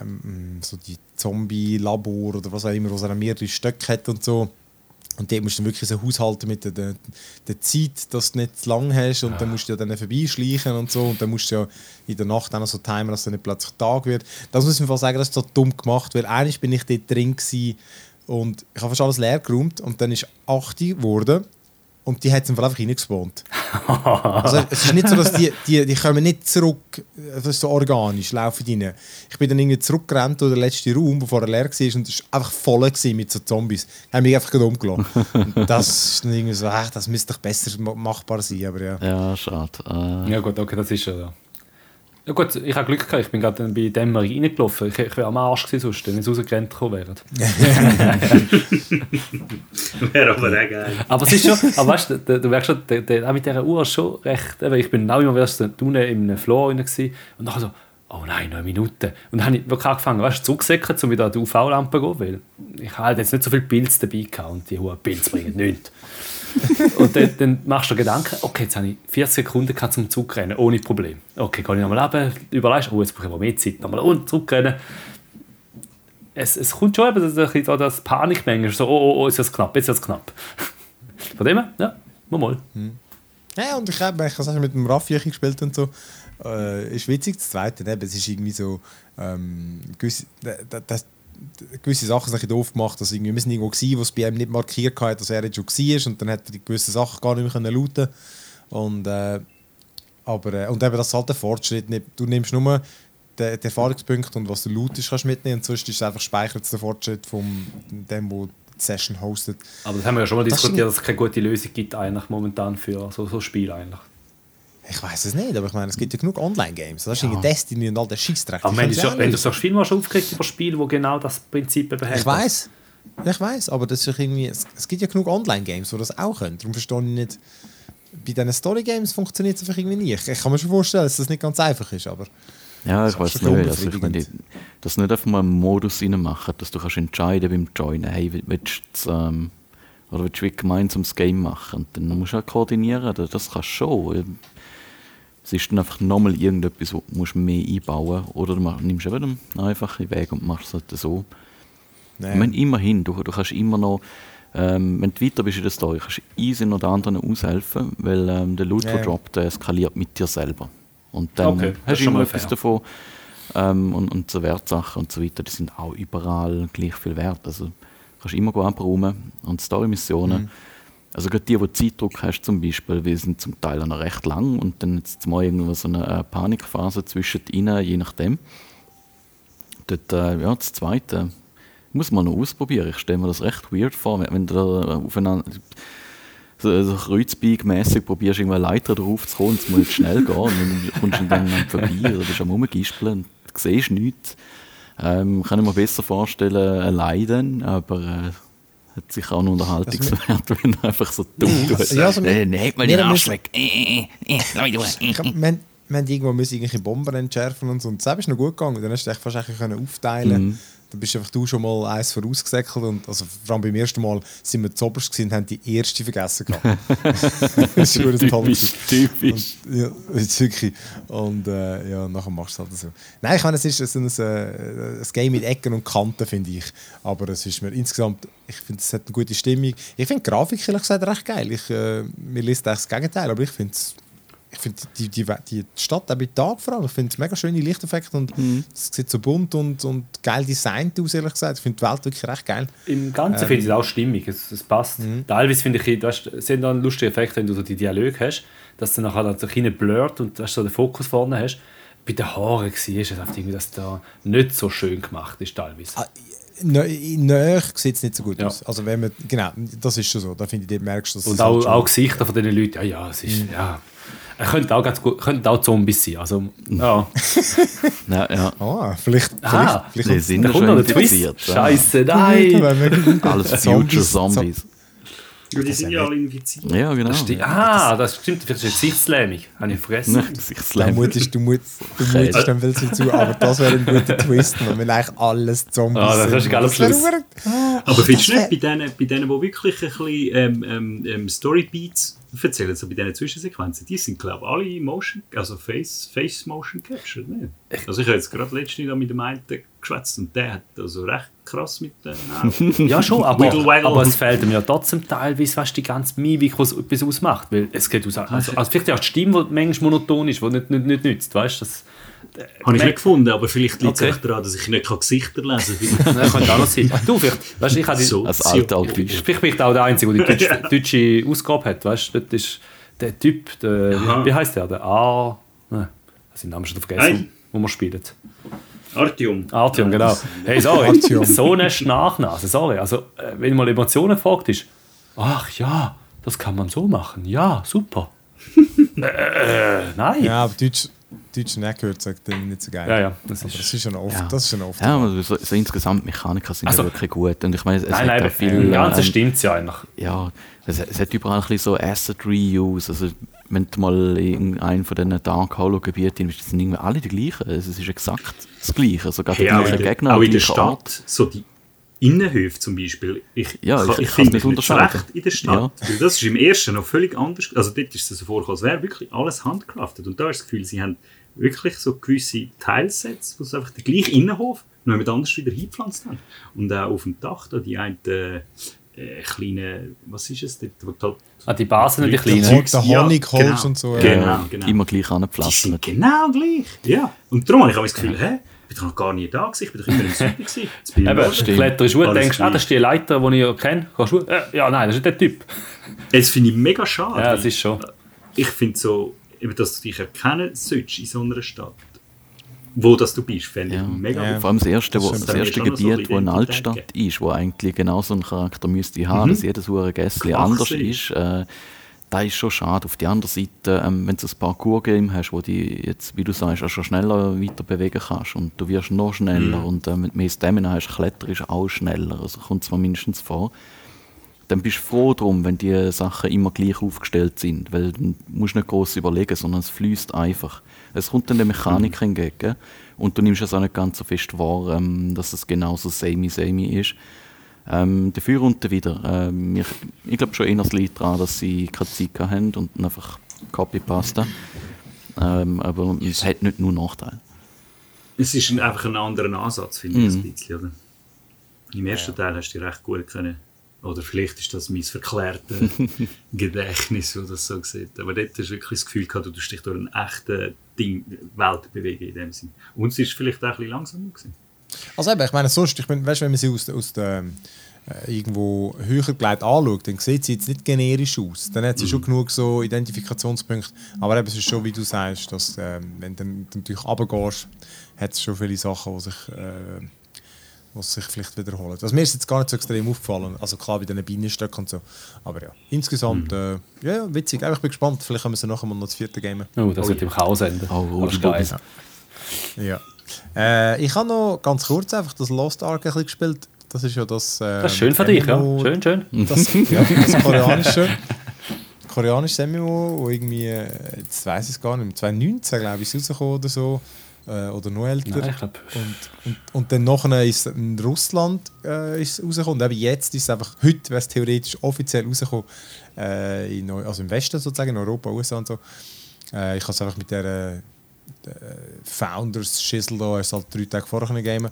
ähm, so die Zombie-Labor oder was auch immer, wo es dann mehrere Stöcke hat und so. Und dort musst du wirklich so haushalten mit der, der, der Zeit, dass du nicht zu lang hast. Und dann musst du ja dann vorbeischleichen und so. Und dann musst du ja in der Nacht auch noch so timen, dass dann nicht plötzlich Tag wird. Das muss ich mir sagen, das ist so dumm gemacht, weil eigentlich bin ich dort drin gewesen und ich habe fast alles leer geräumt. Und dann ist 8 Uhr geworden und die hat es einfach reingespawnt. also es ist nicht so, dass die, die, die kommen nicht zurück, das ist so organisch, laufen die rein. Ich bin dann irgendwie zurückgerannt durch den letzten Raum, der vorher leer war und es war einfach voll mit so Zombies. Die haben mich einfach gerade umgelassen. Und das ist dann irgendwie so, ach, das müsste doch besser ma- machbar sein, aber ja. Ja, schade. Äh, Ja gut, okay, das ist ja. Ja, ja gut, ich habe Glück gehabt, ich bin gerade bei Dämmerung reingelaufen. Ich, ich wäre am Arsch gewesen sonst, wenn sie rausgerannt gekommen wären. Wäre aber auch geil. Aber es ist schon, aber weißt du, du, du merkst schon, der, der, auch mit dieser Uhr schon recht, eben, ich bin auch immer wieder so unten im Floor rein gewesen, und nachher so, oh nein, noch eine Minute. Und dann habe ich wirklich angefangen, weißt du, zurückzusäcken, um wieder an die UV-Lampe zu gehen, weil ich halt jetzt nicht so viel Pilze dabei gehabt und die hohen Pilze bringen nichts. und dann, dann machst du dir Gedanken, okay, jetzt habe ich 40 Sekunden gehabt zum Zurückrennen, ohne Problem. Okay, kann ich nochmal runter, überlegst, oh, jetzt brauche ich aber mehr Zeit, nochmal unten zurückrennen. Es, es kommt schon eben das, das, das, das Panik manchmal, so, oh, oh, oh, ist jetzt knapp, jetzt ist es knapp. Von dem her, ja, mal mal. Ja, und ich habe ich mit dem Raffi gespielt und so. Äh, ist witzig, das Zweite, eben, es ist irgendwie so, ähm, gewisse, da- das, gewisse Sachen sind ein doof gemacht, dass irgendwie, wir sind irgendwo gewesen, wo es bei ihm nicht markiert hat, dass er jetzt schon war und dann hat er die gewissen Sachen gar nicht mehr können looten und äh, aber, äh, und eben das ist halt der Fortschritt, du nimmst nur den, den Erfahrungspunkt und was du lootest, kannst du mitnehmen und sonst ist es einfach speichert der Fortschritt von dem, der die Session hostet. Aber das haben wir ja schon mal Das diskutiert, dass es keine gute Lösung gibt eigentlich momentan für so, so Spiele eigentlich. Ich weiß es nicht, aber ich meine, es gibt ja genug Online-Games. Das ist irgendwie Destiny und all der Scheißdreck. Aber wenn so, wenn du so Film hast aufgeregt über Spiele, wo genau das Prinzip eben Ich weiß. Ich weiß, aber das ist irgendwie, es, es gibt ja genug Online-Games, die das auch können. Darum verstehe ich nicht, bei diesen Story-Games funktioniert es einfach irgendwie nicht. Ich kann mir schon vorstellen, dass das nicht ganz einfach ist, aber Ja, Das ich weiß nicht. Also ich meine, dass nicht einfach mal einen Modus reinmachen, dass du kannst entscheiden beim Joinen, hey, willst du das, ähm, oder willst du wie gemeinsam das Game machen? Und dann musst du auch koordinieren, das das kannst du schon. Es ist dann einfach nochmal irgendetwas, wo du mehr einbauen musst. Oder du mach- nimmst eben einen einfachen Weg und machst es halt so. naja. Ich meine, immerhin, du, du kannst immer noch, ähm, wenn du weiter bist in der Story, kannst du easy noch den anderen aushelfen, weil ähm, der Loot, Ja, der ja. droppt, der eskaliert mit dir selber. Und dann Okay, hast du schon immer mal etwas fair. davon. Ähm, und, und so Wertsachen und so weiter, die sind auch überall gleich viel wert. Also kannst immer abräumen. Und Story-Missionen, Mhm. Also gerade die, du Zeitdruck hast zum Beispiel, die sind zum Teil noch recht lang und dann jetzt mal irgendwo so eine äh, Panikphase zwischen ihnen, je nachdem. Dort, äh, ja, das Zweite muss man noch ausprobieren. Ich stelle mir das recht weird vor, wenn du da aufeinander so, so kreuzbeig-mässig probierst, irgendwann Leiter drauf zu kommen, es muss jetzt schnell gehen und dann kommst du dann vorbei oder bist am Rumgispeln und siehst nichts. Ähm, kann ich mir besser vorstellen, allein dann, aber äh, hat sicher auch einen Unterhaltungswert, wenn du einfach so dumm tust. Ja, also äh, mal wir den Arsch weg. Äh, äh, äh, wir, haben- haben irgendwo müssen irgendwelche Bomben entschärfen und so. Und das ist noch gut gegangen. Dann hast du dich fast aufteilen Mhm. Dann bist einfach du schon mal eins vorausgesäckelt. Und also vor allem beim ersten Mal sind wir zu oberst gewesen und haben die erste vergessen gehabt. das ist toll. Typisch, typisch. Und, ja, wirklich. Und äh, ja, nachher machst du es halt so. Nein, ich meine, es ist so ein, äh, ein Game mit Ecken und Kanten, finde ich. Aber es ist mir insgesamt, ich finde, es hat eine gute Stimmung. Ich finde die Grafik, ehrlich gesagt, recht geil. Ich, äh, mir liest eigentlich das Gegenteil, aber ich finde es ich finde die, die, die Stadt auch bei Tag vor allem, ich finde es mega schöne Lichteffekte und es sieht so bunt und, und geil designt aus, ehrlich gesagt. Ich finde die Welt wirklich recht geil. Im Ganzen Ähm. finde ich es auch stimmig, es, es passt. Teilweise finde ich, du hast, es sind dann lustige Effekte, wenn du so die Dialoge hast, dass du nachher dann so ein blurrt und du hast so den Fokus vorne hast. Bei den Haaren war es einfach irgendwie, dass da nicht so schön gemacht ist teilweise. Ah, Näher sieht es nicht so gut Ja. aus. Also wenn man, genau, das ist schon so. Da finde ich, merkst du, dass Und es auch, halt schon- auch Gesichter von diesen Leuten, ja, ja, es ist, ja. Er könnte auch, ganz gut, könnte auch Zombies sein. Also, ja. Ja, ja. Ah, vielleicht, Ah, vielleicht, sind Da ja kommt schon noch der Twist. ja. Scheiße, nein! Alles Future Zombies- Zombies. Ja, die sind ja alle infiziert. Ja, genau. Sti- Ah, das stimmt, vielleicht ist es Gesichtslähmung. Habe ich vergessen. Nein, sich Du mutest, du mut, du mutest dann viel zu zu, aber das wäre ein guter Twist, wenn wir eigentlich alles Zombies Ah, das sind. du geil Das Schluss. Aber findest du nicht, bei denen, bei denen, die wirklich ein bisschen ähm, ähm, ähm, Storybeats erzählen, so bei diesen Zwischensequenzen, die sind, glaube ich, alle Motion, also Face, Face Motion Captured, nicht? Also ich habe jetzt gerade letztens mit dem einen geschwätzt und der hat also recht krass mit den Augen. Ja, schon, aber, Wiggle waggle. aber es fehlt mir ja trotzdem teilweise weißt, du, die ganze Mimik, was etwas ausmacht. Weil es geht aus, also, also vielleicht auch die Stimme, die manchmal monoton ist, die nicht, nicht, nicht nützt. Weißt, das, Habe ich nicht gefunden, aber vielleicht liegt es Okay. daran, dass ich nicht Gesichter lesen kann. das könnte auch noch sein. Du, vielleicht, weißt, ich habe die, So. Als alter Altdeutsch. Vielleicht bin ich auch der Einzige, der die deutsche, deutsche Ausgabe hat. Weißt, dort ist der Typ, der, Aha. wie, heißt der? Der A. Nein, ich habe den Namen schon vergessen, Nein. wo wir spielen. Artyom. Artyom, genau. Hey, sorry. Artyom. So eine Nachnase, sorry. Also, äh, wenn mal Emotionen fragt, ist, ach ja, das kann man so machen. Ja, super. äh, äh, nein. Ja, Ja, aber Deutsch, Deutsch nicht gehört, sagt er nicht so geil. ja, das Aber ist. das ist schon oft. Ja. Das ist schon oft. Ja, aber so, so insgesamt Mechaniker sind Also- ja wirklich gut. Und ich meine, es Nein, hat nein, aber viel. im Ganzen ähm, stimmt es ja eigentlich. ja, es, es hat überall ein bisschen so Asset Reuse. Also, wenn du mal in einem von diesen Dark Hollow Gebieten bist, sind irgendwie alle die gleichen. Also, es ist exakt das Gleiche. Sogar die Hey, auch, gleichen in der, Gegner, auch in der Stadt, Art. so die Innenhöfe zum Beispiel. Ich, Ja, ich- ich, ich finde nicht mich unterscheiden. zurecht in der Stadt. Weil Das ist im ersten noch völlig anders. Also dort ist es so vorgekommen, als wäre wirklich alles handcraftet. Und da ist das Gefühl, sie haben wirklich so gewisse Teilsets, wo sie einfach den gleichen Innenhof noch jemand anders wieder hingepflanzt haben. Und auch auf dem Dach da die einen äh, kleinen, was ist es dort? Wo die, Ah, die Basen, die Die kleinen. Zeugs, Der ja, Honigholz genau. und so. Ja. Genau, Ja, genau. Immer gleich sind genau gleich. Ja. Und darum habe ich auch das Gefühl, hä? Ich bin doch noch gar nie da gewesen, ich bin doch immer im Süden gewesen. Jetzt bin ich Eben, kletterst du und Alles denkst, ah, das ist die Leiter, die ich ja kenne. Gehst du, äh, ja, nein, das ist nicht der Typ. Das finde ich mega schade. Ja, das ist schon. ich finde so, eben, dass du dich erkennen sollst in so einer Stadt, wo das du bist, fände ich Ja. mega Ja. Vor allem das erste, wo, Das erste noch so Gebiet, wo eine Altstadt ist, wo eigentlich genau so einen Charakter müsste haben, dass jedes Klasse anders ist. ist. Äh, das ist schon schade. Auf der anderen Seite, ähm, wenn du ein Parcours-Game hast, wo du jetzt, wie du sagst, auch schon schneller weiter bewegen kannst und du wirst noch schneller und äh, mit mehr Stamina hast, kletterst du auch schneller. Also kommt es mir mindestens vor. Dann bist du froh drum, wenn die Sachen immer gleich aufgestellt sind, weil du musst nicht groß überlegen, sondern es fließt einfach. Es kommt dann der Mechanik entgegen und du nimmst es auch nicht ganz so fest wahr, ähm, dass es genauso samey-samey ist. Ähm, dafür und wieder. Ähm, ich ich glaube schon eher das Lied daran, dass sie keine Zeit haben und einfach Copy-Pasten. Ähm, aber es hat nicht nur Nachteile. Es ist ein, einfach ein anderer Ansatz, finde ich, Mhm. ein bisschen. Oder? Im ersten Teil hast du dich recht gut können. Oder vielleicht ist das mein verklärtes Gedächtnis, das das so sieht. Aber dort hast du wirklich das Gefühl gehabt, du tust dich durch eine echte Ding, Welt bewegen in dem Sinn. Und es ist vielleicht auch ein bisschen langsamer gewesen. Also eben, ich meine, sonst, ich meine, weißt, wenn man sie aus, aus der äh, irgendwo höher gelegt anschaut, dann sieht sie jetzt nicht generisch aus. Dann hat sie schon genug so Identifikationspunkte. Aber eben, es ist schon, wie du sagst, dass ähm, wenn du natürlich runtergehst, hat es schon viele Sachen, die sich, äh, die sich vielleicht wiederholen. Also mir ist jetzt gar nicht so extrem aufgefallen. Also klar, bei diesen Bienenstöcken und so. Aber ja, insgesamt, äh, ja, ja, witzig. Aber ich bin gespannt. Vielleicht können wir sie nachher mal noch das vierte Game. Oh, das wird im Chaos enden. Oh, Aber ist geil. Ja. Äh, ich habe noch ganz kurz einfach das Lost Ark ein bisschen gespielt. Das ist ja das. Äh, Das ist schön für dich, ja. MMO Schön, schön. Das, ja, das koreanische. koreanisches MMO, wo irgendwie, äh, jetzt weiß ich es gar nicht, 2019 glaube ich, ist rausgekommen oder so. Äh, oder noch älter. Nein, ich glaub- und, und, und dann nachher ist es in Russland äh, ist rausgekommen. Und eben jetzt ist es einfach, heute wäre es theoretisch offiziell rausgekommen, äh, in, also im Westen sozusagen, in Europa, USA und so. Äh, ich habe es einfach mit der äh, Founders Schissel da erst halt drei Tage vorher gamen.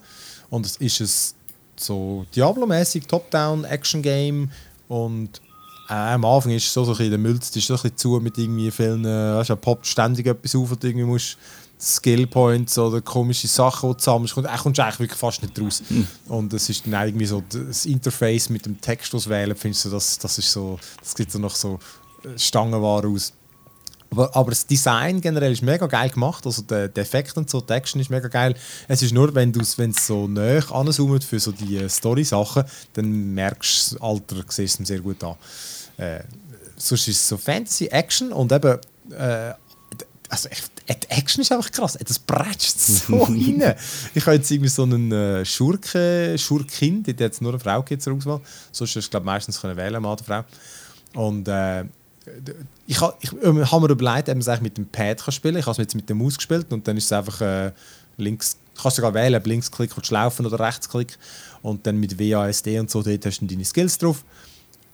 Und es ist es so Diablo-mäßig, Top-Down-Action-Game und äh, am Anfang ist es so, so ein bisschen, der Mülz ist so ein bisschen zu mit irgendwie vielen, äh, weißt, du, poppt ständig etwas auf und irgendwie musst Skill-Points oder komische Sachen, die und äh, kommst du eigentlich wirklich fast nicht raus. Und es ist dann irgendwie so, das Interface mit dem Text auswählen, findest du, das, das ist so, das sieht so noch so äh, Stangenware aus. Aber, aber das Design generell ist mega geil gemacht, also der, der Effekt und so, die Action ist mega geil. Es ist nur, wenn du wenn es so näher anzoomt für so die äh, Story-Sachen, dann merkst du das Alter, siehst du es sehr gut an. Äh, sonst ist es so Fantasy, Action und eben äh, also echt, die Action ist einfach krass. Das prätscht so rein. Ich habe jetzt irgendwie so einen äh, Schurke, Schurkin, die hat jetzt nur eine Frau gibt zur Auswahl. Sonst hast du glaub, meistens können wählen, Mann oder Frau. Und äh, ich habe ich, ähm, hab mir überlegt, ob man es eigentlich mit dem Pad kann spielen kann. Ich habe es jetzt mit der Maus gespielt und dann ist es einfach äh, links, kannst du sogar wählen, ob Linksklick du laufen oder Rechtsklick. Und dann mit WASD und so, dort hast du deine Skills drauf.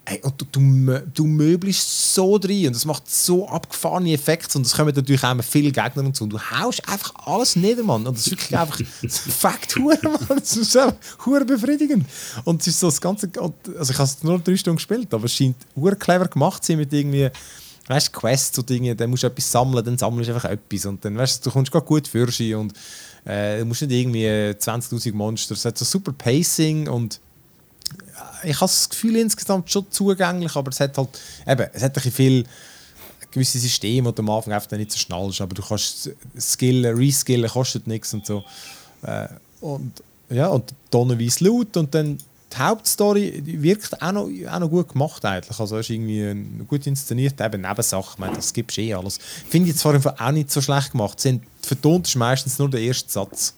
Ey, und du, du, du möblichst so drin und es macht so abgefahrene Effekte und es kommen natürlich auch viele Gegner und so und du haust einfach alles nieder, Mann. Und das ist wirklich einfach das Mann. Das ist einfach befriedigend. Und es ist so das Ganze, also ich habe es nur drei Stunden gespielt, aber es scheint clever gemacht zu sein mit irgendwie, weißt du, Quests und Dinge, dann musst du etwas sammeln, dann sammelst du einfach etwas und dann, weißt du, du kommst gerade gut für sie und äh, du musst nicht irgendwie 20'000 Monster, es hat so super Pacing und ich habe das Gefühl insgesamt schon zugänglich, aber es hat halt eben, es hat ein viel gewisse Systeme, die du am Anfang einfach nicht so schnallst, aber du kannst skillen, reskillen, kostet nichts und so. Äh, und ja, und tonnenweise Loot und dann die Hauptstory wirkt auch noch, auch noch gut gemacht eigentlich. Also es ist irgendwie gut inszeniert, eben Nebensache, ich meine, das gibt eh alles. Finde ich allem auch nicht so schlecht gemacht. Haben vertont ist meistens nur der erste Satz.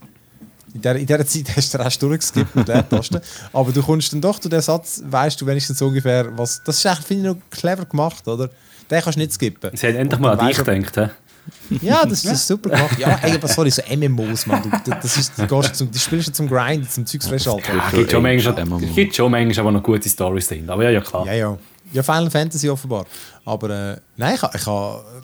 In dieser, in dieser Zeit hast du den Rest durchgeskippt mit Leertasten. Aber du kommst dann doch zu dem Satz, weißt du wenigstens ungefähr, was. Das ist echt, finde ich, noch clever gemacht, oder? Den kannst du nicht skippen. Sie haben endlich mal an dich gedacht. hä? Ja, das, das ist super gemacht. Ja, ey, aber sorry, so MMOs, man. Du, das ist, du, gehst zum, du spielst ja zum Grind, zum Zeugs freischalten. Ja, gibt schon manchmal, gibt schon manchmal aber noch gute Storys drin. Aber ja, ja klar. Ja, ja. Ja, Final Fantasy offenbar. Aber äh, nein, ich habe ich ha, äh,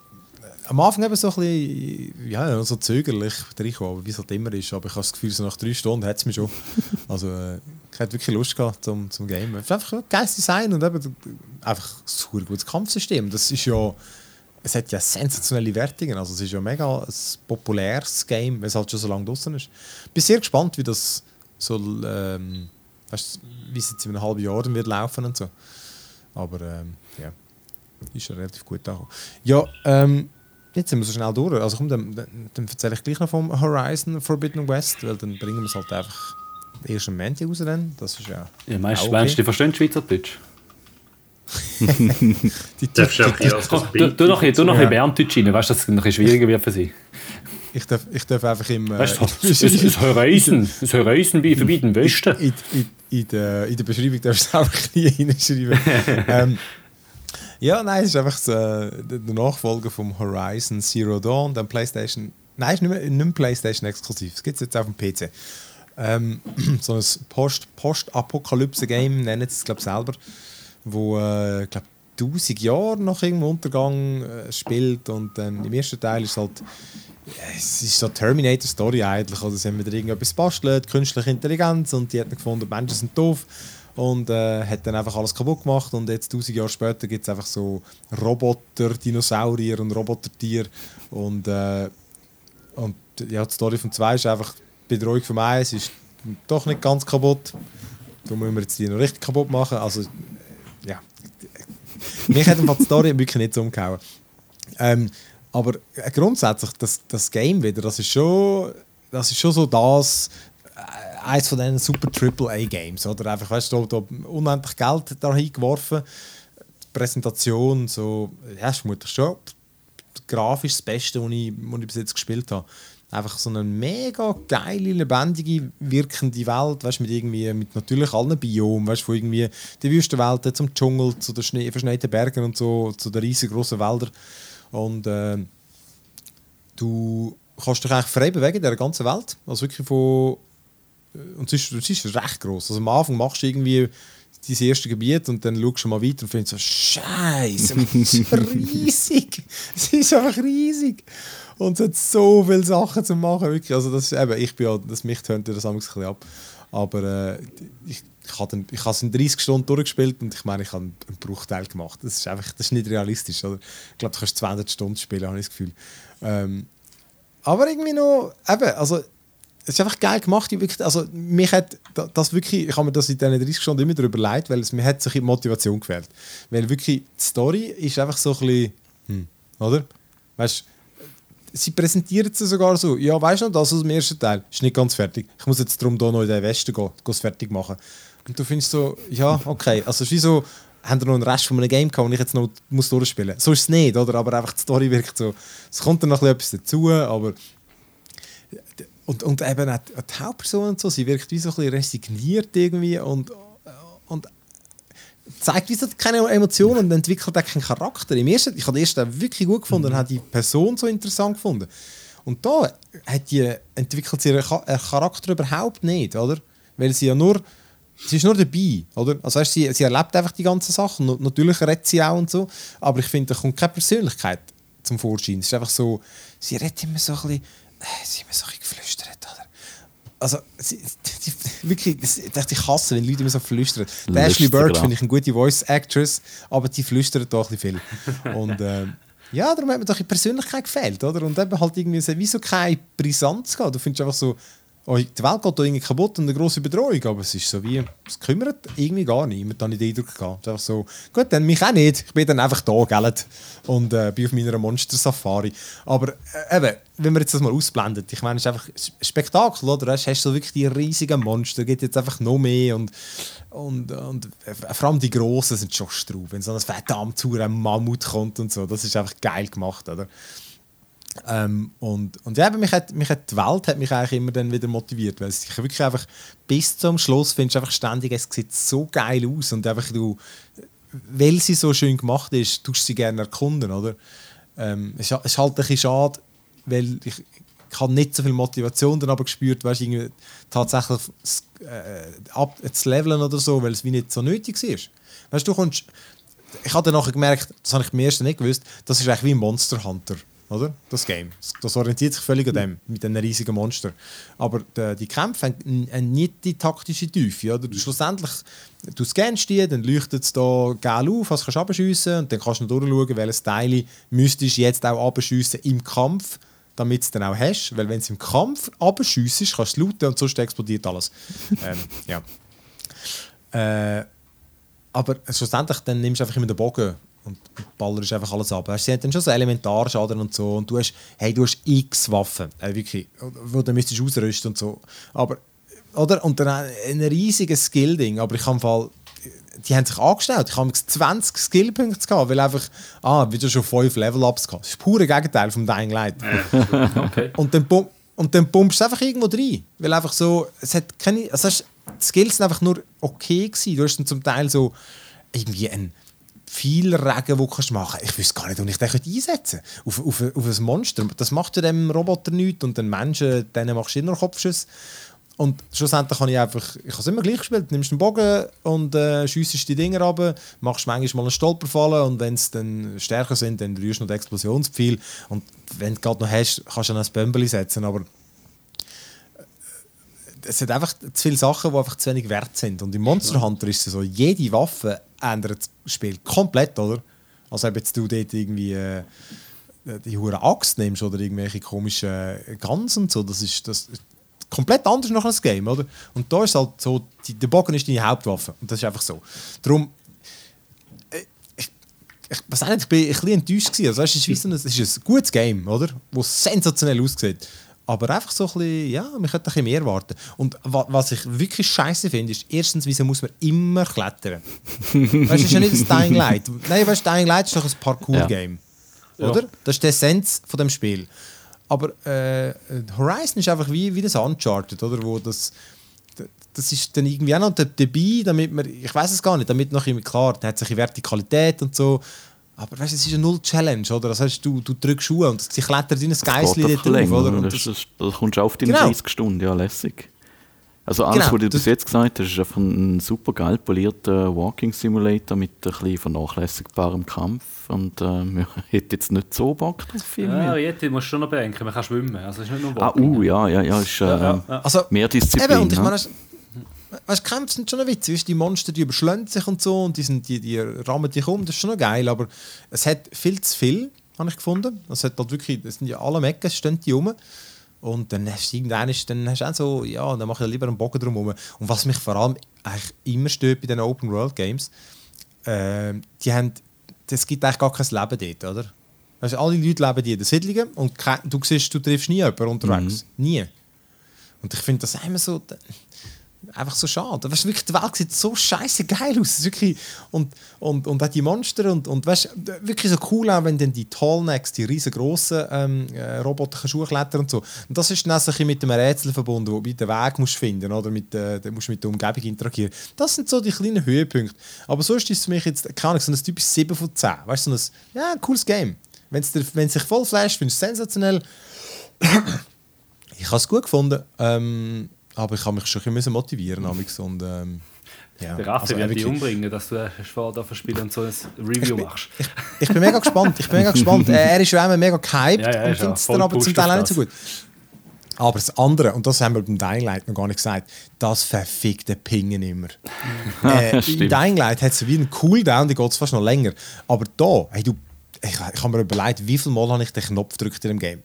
am Anfang eben so ein bisschen, ja, so zögerlich reingekommen, wie es halt immer ist. Aber ich habe das Gefühl, so nach drei Stunden hat es mich schon. Also, äh, ich hatte wirklich Lust gehabt zum, zum Game. Es ist einfach ein geiles Design und eben einfach ein super gutes Kampfsystem. Das ist ja, es hat ja sensationelle Wertungen. Also, es ist ja mega ein populäres Game, weil es halt schon so lange draußen ist. Ich bin sehr gespannt, wie das so, ähm, weißt, wie es jetzt in einem halben Jahr dann wird laufen und so. Aber ähm, ja, ist schon relativ gut angekommen. Ja, ähm, jetzt sind wir so schnell durch. Also komm, dann, dann, dann erzähle ich gleich noch vom Horizon Forbidden West, weil dann bringen wir es halt einfach erst am Montag raus. Dann. Das ist ja. Ja, meinst, auch du, meinst du, die verstehen Schweizerdeutsch? Die, Darfst du auch das Du, Bild du noch, du noch Ja. ein Berndeutsch rein, weißt du, dass es ein bisschen schwieriger wird für sie. ich, darf, ich darf einfach im. Äh, Weißt du, das Horizon, das Horizon bei verbieten Westen. in, in, in, der, in der Beschreibung darfst du es einfach nie hinschreiben. ähm, ja, nein, es ist einfach so, äh, der Nachfolger vom Horizon Zero Dawn, dann PlayStation. Nein, es ist nicht mehr, nicht mehr PlayStation exklusiv. Es gibt es jetzt auf dem PC. Ähm, so ein Post- Post-Apokalypse-Game, nennen sie es, glaube selber, wo, äh, glaube, 1000 Jahre nach irgendeinem Untergang äh, spielt und dann im ersten Teil ist halt es ist so Terminator-Story eigentlich. Oder sie haben wieder irgendetwas bastelt, künstliche Intelligenz und die hat gefunden, Menschen sind doof und äh, hat dann einfach alles kaputt gemacht und jetzt 1000 Jahre später gibt es einfach so Roboter, Dinosaurier und Robotertier und, äh, und ja, die Story von 2 ist einfach die Bedrohung vom Eis ist doch nicht ganz kaputt. Da müssen wir jetzt die noch richtig kaputt machen. Also, ja. Mich hat die Story wirklich nicht so umgehauen. Ähm, aber äh, grundsätzlich, das, das Game wieder, das ist schon, das ist schon so das, eins von diesen super AAA-Games. Oder einfach, weißt du, da, unendlich Geld da hingeworfen. Die Präsentation, so, ja, vermutlich schon grafisch das Beste, was ich, ich bis jetzt gespielt habe. Einfach so eine mega geile, lebendige, wirkende Welt, weißt, mit irgendwie, mit natürlich allen Biomen, weißt, von irgendwie die Wüstenwelten zum Dschungel, zu den verschneiten Bergen und so, zu den riesengroßen Wäldern. Und äh, du kannst dich eigentlich frei bewegen in der ganzen Welt. Also wirklich von und es ist, es recht groß. Also am Anfang machst du irgendwie dein erste Gebiet und dann schaust du mal weiter und findest so, Scheiße, das ist riesig. Es ist einfach riesig. Und es hat so viele Sachen zu machen, wirklich. Also das ist, eben, ich bin ja, das mich tönt das ein bisschen ab. Aber äh, ich, ich habe es in 30 Stunden durchgespielt und ich meine, ich habe einen Bruchteil gemacht. Das ist einfach, das ist nicht realistisch. Oder? Ich glaube, du kannst 200 Stunden spielen, habe ich das Gefühl. Ähm, aber irgendwie noch, eben, also es ist einfach geil gemacht. Wirklich, also mich hat das wirklich, ich habe mir das in diesen 30 Stunden immer darüber leid, weil es mir hat sich die Motivation gefällt. Weil wirklich, die Story ist einfach so ein bisschen, hm, oder? Weißt sie präsentiert sie sogar so, ja, weißt du noch, das aus dem ersten Teil ist nicht ganz fertig. Ich muss jetzt darum hier noch in den Westen gehen, es fertig machen. Und du findest so, ja, okay, also es ist wie so, haben noch einen Rest von einem Game gehabt, den ich jetzt noch muss durchspielen muss. So ist es nicht, oder? Aber einfach die Story wirkt so, es kommt dann noch etwas dazu, aber und, und eben auch die Hauptperson und so, sie wirkt wie so ein bisschen resigniert irgendwie und, und zeigt wie so keine Emotionen und entwickelt auch keinen Charakter. Im ersten, ich habe den ersten wirklich gut gefunden und mhm. habe die Person so interessant gefunden. Und da hat die, entwickelt sie ihren Charakter überhaupt nicht, oder? Weil sie ja nur, sie ist nur dabei, oder? Also weißt, sie, sie erlebt einfach die ganzen Sachen. Natürlich redet sie auch und so, aber ich finde, da kommt keine Persönlichkeit zum Vorschein. Es ist einfach so, sie redet immer so ein bisschen äh, sie haben mir so ein geflüstert, oder? Also, sie, die, wirklich, das, ich hasse, wenn Leute immer so flüstern. Die Ashley Bird finde ich eine gute Voice-Actress, aber die flüstert doch ein bisschen viel. Und äh, ja, darum hat mir doch die Persönlichkeit gefehlt, oder? Und eben halt irgendwie, wie so keine Brisanz gehabt. Du findest einfach so, die Welt geht da irgendwie kaputt und eine große Bedrohung, aber es ist so wie, es kümmert irgendwie gar. Ich habe den Eindruck gehabt. Einfach so, gut, dann mich auch nicht. Ich bin dann einfach da, gell? Und äh, bin auf meiner Monster-Safari. Aber äh, eben, wenn man jetzt das mal ausblendet, ich meine, es ist einfach ein Spektakel, oder? Hast, hast du wirklich die riesigen Monster, geht jetzt einfach noch mehr und, und, und äh, vor allem die Großen sind schon straub. Wenn so ein verdammt Mammut kommt und so, das ist einfach geil gemacht, oder? Ähm, und, und ja, mich hat, mich hat die Welt hat mich eigentlich immer dann wieder motiviert, weil ich wirklich einfach bis zum Schluss findest einfach ständig, es sieht so geil aus und einfach du, weil sie so schön gemacht ist, tust sie gerne erkunden, oder? Ähm, es, ist, es halt ein bisschen schade, weil ich, ich habe nicht so viel Motivation dann aber gespürt, weißt, irgendwie tatsächlich äh, zu leveln oder so, weil es wie nicht so nötig ist. Weißt du, kommst, ich habe dann nachher gemerkt, das habe ich mir erst nicht gewusst, das ist eigentlich wie Monster Hunter oder? Das Game. Das orientiert sich völlig an dem, mit einem riesigen Monster. Aber die, die Kämpfe haben nicht die taktische Tiefe. Oder? Du schlussendlich, du scannst die, dann leuchtet es da geil auf, was kannst du abschiessen und dann kannst du durchschauen, welches Teil müsstest du jetzt auch abschiessen im Kampf, damit es dann auch hast. Weil wenn es im Kampf abschiessest, kannst du looten und sonst explodiert alles. ähm, ja. Äh, aber schlussendlich dann nimmst du einfach immer den Bogen und ballerst einfach alles ab. Sie haben dann schon so Elementarschaden und so und du hast, hey, du hast x Waffen, äh, wirklich, wo du müsstest ausrüsten und so. Aber, oder? Und dann ein riesiges Skill-Ding, aber ich habe Fall die haben sich angestellt. Ich habe 20 Skillpunkte gehabt, weil einfach, ah, wieder schon 5 Level-Ups gehabt. Das ist pure Gegenteil vom Dying Light. okay. Und dann, und dann pumpst du einfach irgendwo rein. Weil einfach so, es hat keine, also die Skills sind einfach nur okay gewesen. Du hast dann zum Teil so irgendwie ein viel Regen, den du machen kannst. Ich wüsste gar nicht, wie ich den einsetzen könnte. Auf, auf, auf ein Monster. Das macht ja dem Roboter nichts und den Menschen, denen machst du immer Kopfschuss. Und schlussendlich habe ich einfach, ich habe es immer gleich gespielt, du nimmst einen Bogen und äh, schiessest die Dinger ab, machst manchmal mal einen Stolperfallen und wenn es dann stärker sind, dann rührst du noch den Explosionspfeil und wenn du gerade noch hast, kannst du dann ein Bömbeli setzen, aber es sind einfach zu viele Sachen, die einfach zu wenig wert sind. Und im Monster Hunter ist es so, jede Waffe ändert das Spiel komplett, oder? Also ob jetzt du dort irgendwie äh, die hure Axt nimmst oder irgendwelche komischen Guns und so, das ist das komplett anders nach einem Game, oder? Und da ist halt so, die, der Bogen ist deine Hauptwaffe und das ist einfach so. Darum äh, ich, was nicht, ich bin ein bisschen enttäuscht gewesen. Also, es ist, ein, es ist ein gutes Game, oder? Wo sensationell aussieht. Aber einfach so ein bisschen, ja, man könnte ein bisschen mehr warten. Und was ich wirklich scheiße finde, ist, erstens, wieso muss man immer klettern? weißt du, das ist ja nicht das Dying Light. Nein, weißt du, Dying Light ist doch ein Parkour-Game. Ja. Oder? Ja. Das ist die Essenz von dem Spiel. aber äh, Horizon ist einfach wie, wie das Uncharted, oder? Wo das, das ist dann irgendwie auch noch dabei, damit man, ich weiß es gar nicht, damit noch immer klar, dann hat sich Vertikalität und so. Aber weißt, es ist eine Null-Challenge, oder? Das heißt, du, du drückst Schuhe und sie klettert in ein Geissli dort drauf, oder? Und das, das, das, kommst du auf deine genau. 30 Stunden, ja, lässig. Also alles, genau, was du bis jetzt gesagt hast, ist einfach ein super geil polierter Walking Simulator mit ein bisschen vernachlässigbarem Kampf und ähm, ich hätte jetzt nicht so Bock drauf. Ja, jetzt musst du schon noch bedenken, man kann schwimmen, also ist nicht nur Walking. Ah, uh, ja, ja, ja, ist äh, ja, ja. Also, mehr Disziplin. Eben, und ich meine, weißt, Kämpfe sind schon ein Witz. Weißt, die Monster die überschlagen sich und so und die, sind, die, die rammen dich um. Das ist schon noch geil, aber es hat viel zu viel, habe ich gefunden. Es hat halt wirklich, es sind ja alle Mecken, stehen die rum. Und dann hast du irgendwann, dann hast du auch so, ja, dann mache ich lieber einen Bogen drum herum. Und was mich vor allem eigentlich immer stört bei den Open World Games, äh, die haben, es gibt eigentlich gar kein Leben dort, oder? Also alle Leute leben in den Siedlungen und du siehst, du triffst nie jemanden unterwegs. Mhm. Nie. Und ich finde das immer so einfach so schade. Weißt, wirklich, die Welt sieht so scheiße geil aus. Wirklich, und, und, und auch die Monster und, und weißt, wirklich so cool auch, wenn dann die Tallnecks, die riesengroßen ähm, äh, Roboter Schuhe klettern und so. Und das ist dann ein mit einem Rätsel verbunden, wo du den Weg musst finden oder mit, äh, musst mit der Umgebung interagieren. Das sind so die kleinen Höhepunkte. Aber so ist es für mich jetzt, keine Ahnung, so ein typisches 7 von 10. Weißt du, so ein, ja, cooles Game. Wenn es sich voll flasht, finde ich es sensationell. ich habe es gut gefunden. Ähm, aber ich habe mich schon ein bisschen motivieren und ähm, ja. Der Raffi also, wird dich umbringen, dass du vor da spielen und so ein Review ich machst. Ich, ich, bin mega gespannt. Ich bin mega gespannt. er ist ja immer mega gehypt ja, ja, und findet es dann aber zum Teil auch nicht so gut. Aber das andere, und das haben wir beim Dying Light noch gar nicht gesagt, das verfickte Pingen immer. äh, in Dying Light hat es wie einen Cooldown, die geht fast noch länger. Aber da, hey, du, ich, ich habe mir überlegt, wie viel Mal habe ich den Knopf gedrückt in dem Game?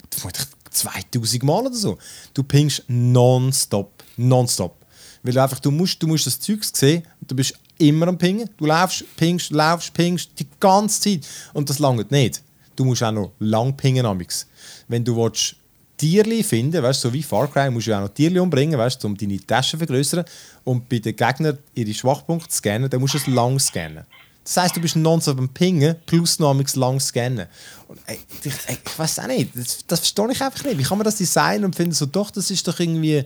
2000 Mal oder so. Du pingst nonstop. Nonstop. Weil du einfach, du musst, du musst das Zeug sehen, du bist immer am Pingen. Du laufst, pingst, laufst, pingst die ganze Zeit. Und das langt nicht. Du musst auch noch lang pingen. Amix. Wenn du willst, Tierli finden, weißt, so wie Far Cry, musst du auch noch Tierli umbringen, weißt, um deine Taschen zu vergrößern und bei den Gegnern ihre Schwachpunkte zu scannen, dann musst du es lang scannen. Das heisst, du bist nonstop am Pingen plus noch lang scannen. Und, ey, ich, ich weiß auch nicht, das, das verstehe ich einfach nicht. Wie kann man das designen und finden so, doch, das ist doch irgendwie,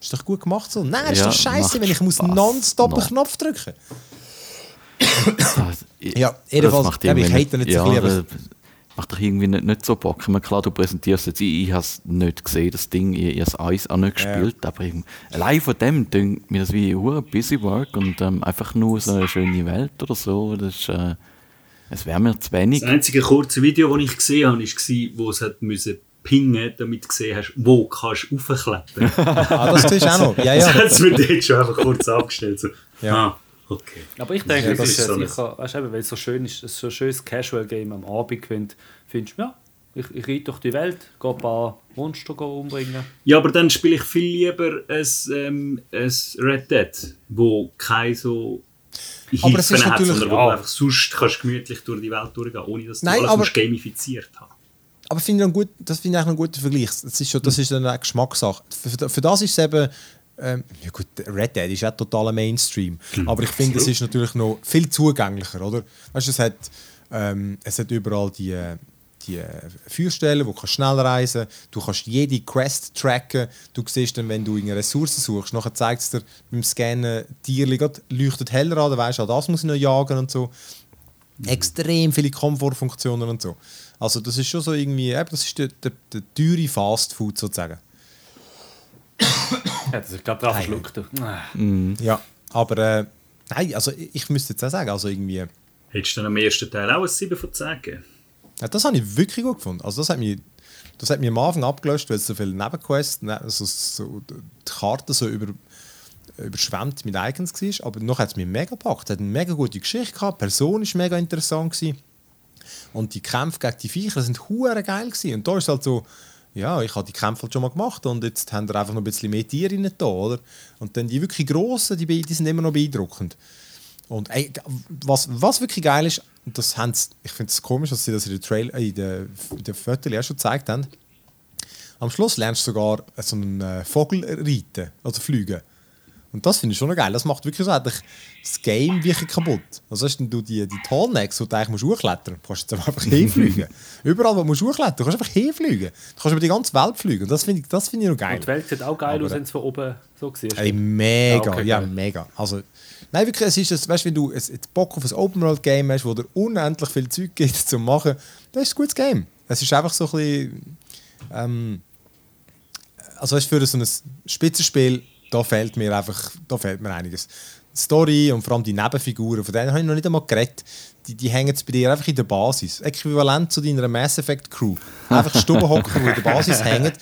ist doch gut gemacht so. Nein, ist ja, doch scheiße, wenn ich muss nonstop einen Knopf drücken. ja, jedenfalls, ich, ich hate nicht ja, so ein macht doch irgendwie nicht, nicht so Bock. Ich meine, klar, du präsentierst jetzt, ich, ich habe es nicht gesehen, das Ding, ich, ich habe es Eis auch nicht gespielt, ja. aber ich, allein von dem denkt mir das wie ein busy work und ähm, einfach nur so eine schöne Welt oder so, das ist, äh, es wäre mir zu wenig. Das einzige kurze Video, das ich gesehen habe, war, wo es hat müssen pingen, damit du gesehen hast, wo kannst du raufklettern. ah, das siehst du auch noch. Ja, ja. Das hat es mir dort schon einfach kurz abgestellt. So. Ja. Ah. Okay. Aber ich denke, ja, das ist ja sicher, weißt du, weil es so schön ist, so ein schönes Casual-Game am Abend, wenn findest du, ja, ich, ich reite durch die Welt, gehe ein paar Monster umbringen. Ja, aber dann spiele ich viel lieber ein, ähm, ein Red Dead, wo kein so aber es ist hat, natürlich, sondern wo ja. du einfach sonst kannst gemütlich durch die Welt durchgehen, ohne dass du Nein, alles aber, gamifiziert hast. Aber find ich gut, das finde ich eigentlich ein guter Vergleich. Das ist, schon, das ist eine Geschmackssache. Für, für das ist es eben ähm, ja gut, Red Dead ist ja totaler Mainstream. Mhm. Aber ich finde, es ist natürlich noch viel zugänglicher, oder? Weißt du, es hat, ähm, es hat überall die, die Feuerstellen, wo du schnell reisen kannst. Du kannst jede Quest tracken. Du siehst dann, wenn du eine Ressource suchst, nachher zeigt es dir beim Scannen, Tier leuchtet heller an, dann weißt du, das muss ich noch jagen und so. Mhm. Extrem viele Komfortfunktionen und so. Also das ist schon so irgendwie, das ist der, der, der teure Fast Food sozusagen. ja, das ist gerade drauf verschluckt. Mhm. Ja, aber äh, nein, also ich müsste jetzt auch sagen, also irgendwie... Hättest du dann am ersten Teil auch ein 7 von 10 gegeben? Ja, das habe ich wirklich gut gefunden. Also das hat mich, das hat mich am Anfang abgelöscht, weil es so viele Nebenquests, ne, also so die Karte so über, überschwemmt mit Icons war. Aber noch hat es mich mega gepackt. Es hat eine mega gute Geschichte gehabt, die Person war mega interessant. Gewesen. Und die Kämpfe gegen die Viecher sind hure geil gewesen. Und da ist halt so, ja, ich habe die Kämpfe halt schon mal gemacht und jetzt haben wir einfach noch ein bisschen mehr Tiere rein da, oder? Und dann die wirklich grossen, die, die sind immer noch beeindruckend. Und ey, was, was wirklich geil ist, das haben sie, ich finde es komisch, dass sie das in der Trail, äh, in der Fotos ja schon gezeigt haben. Am Schluss lernst du sogar so einen äh, Vogel reiten, also fliegen. Und das finde ich schon noch geil. Das macht wirklich so eigentlich das Game wirklich kaputt. Also hast du die, die Tallnecks, wo du eigentlich musst hochklettern musst, kannst du jetzt einfach hinfliegen. Überall, wo du musst hochklettern kannst du einfach hinfliegen. Du kannst über die ganze Welt fliegen. Und das finde ich, das find ich noch geil. Und die Welt sieht auch geil aus, wenn es von oben so siehst. Ey, mega, Ja, okay, ja, geil. mega. Also, nein, wirklich, es ist das, weißt du, wenn du ein Bock auf ein Open-World-Game hast, wo dir unendlich viel Zeug gibt zum machen, das ist ein gutes Game. Es ist einfach so ein bisschen, ähm, also weißt, du, für so ein Spitzenspiel, da fehlt mir einfach, da fehlt mir einiges. Die Story und vor allem die Nebenfiguren, von denen habe ich noch nicht einmal geredet, die, die hängen jetzt bei dir einfach in der Basis. Äquivalent zu deiner Mass Effect Crew. Einfach Stubenhocker, die in der Basis hängen.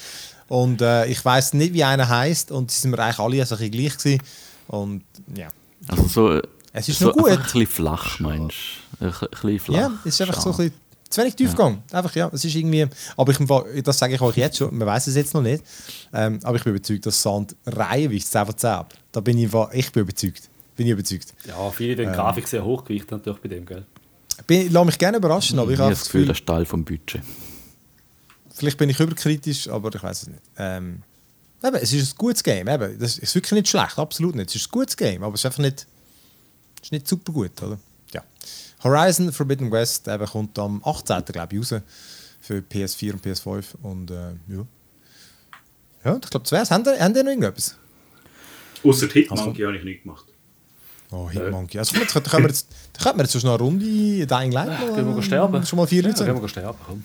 Und äh, ich weiß nicht, wie einer heißt und sie sind mir eigentlich alle so ein bisschen gleich gewesen. Und ja. Also so, Es ist so noch gut. ein bisschen flach, meinst du? Ein bisschen flach. Ja, es ist einfach so ein Schade. bisschen zu wenig Tiefgang. Einfach, ja, es ist irgendwie... Aber ich, das sage ich euch jetzt schon, man weiß es jetzt noch nicht. Ähm, aber ich bin überzeugt, dass Sand reihenweise 10 von 10 ab. Da bin ich, ich bin überzeugt. Bin ich überzeugt. Ja, viele den Grafik sehr hochgewichtet natürlich bei dem, gell? Bin, lass mich gerne überraschen, aber ich Ich habe habe das Gefühl, Gefühl, das ist Teil vom Budget. vielleicht bin ich überkritisch, aber ich weiß es nicht. Ähm, eben, es ist ein gutes Game. Eben, das ist wirklich nicht schlecht, absolut nicht. Es ist ein gutes Game, aber es ist einfach nicht, es ist nicht super gut, oder? Ja. Horizon Forbidden West eben, kommt am 18. glaube ich raus für PS4 und PS5 und äh, ja. Ja, ich glaube, das Haben ihr noch irgendetwas? Außer Hitmonkey habe ich nicht gemacht. Oh, Hitmonkey. Also, komm, da können wir jetzt, da könnten wir jetzt schon eine Runde Dying Light noch, Gehen wir sterben? Schon mal vier Ja, Leute gehen wir sterben, komm.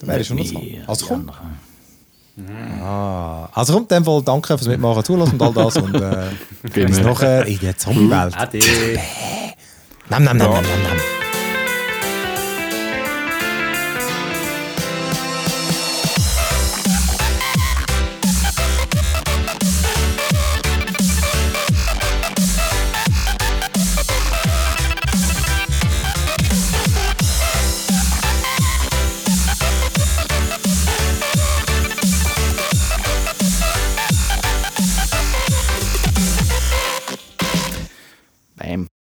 Da wäre schon noch so. Wie Also die komm. anderen. Ah, also kommt in dem Fall danke fürs Mitmachen, Zulassen und all das und äh, Gehen bis wir. nachher in der Zombie-Welt. Ade. Nam, nam, nam, nam, nam, nam.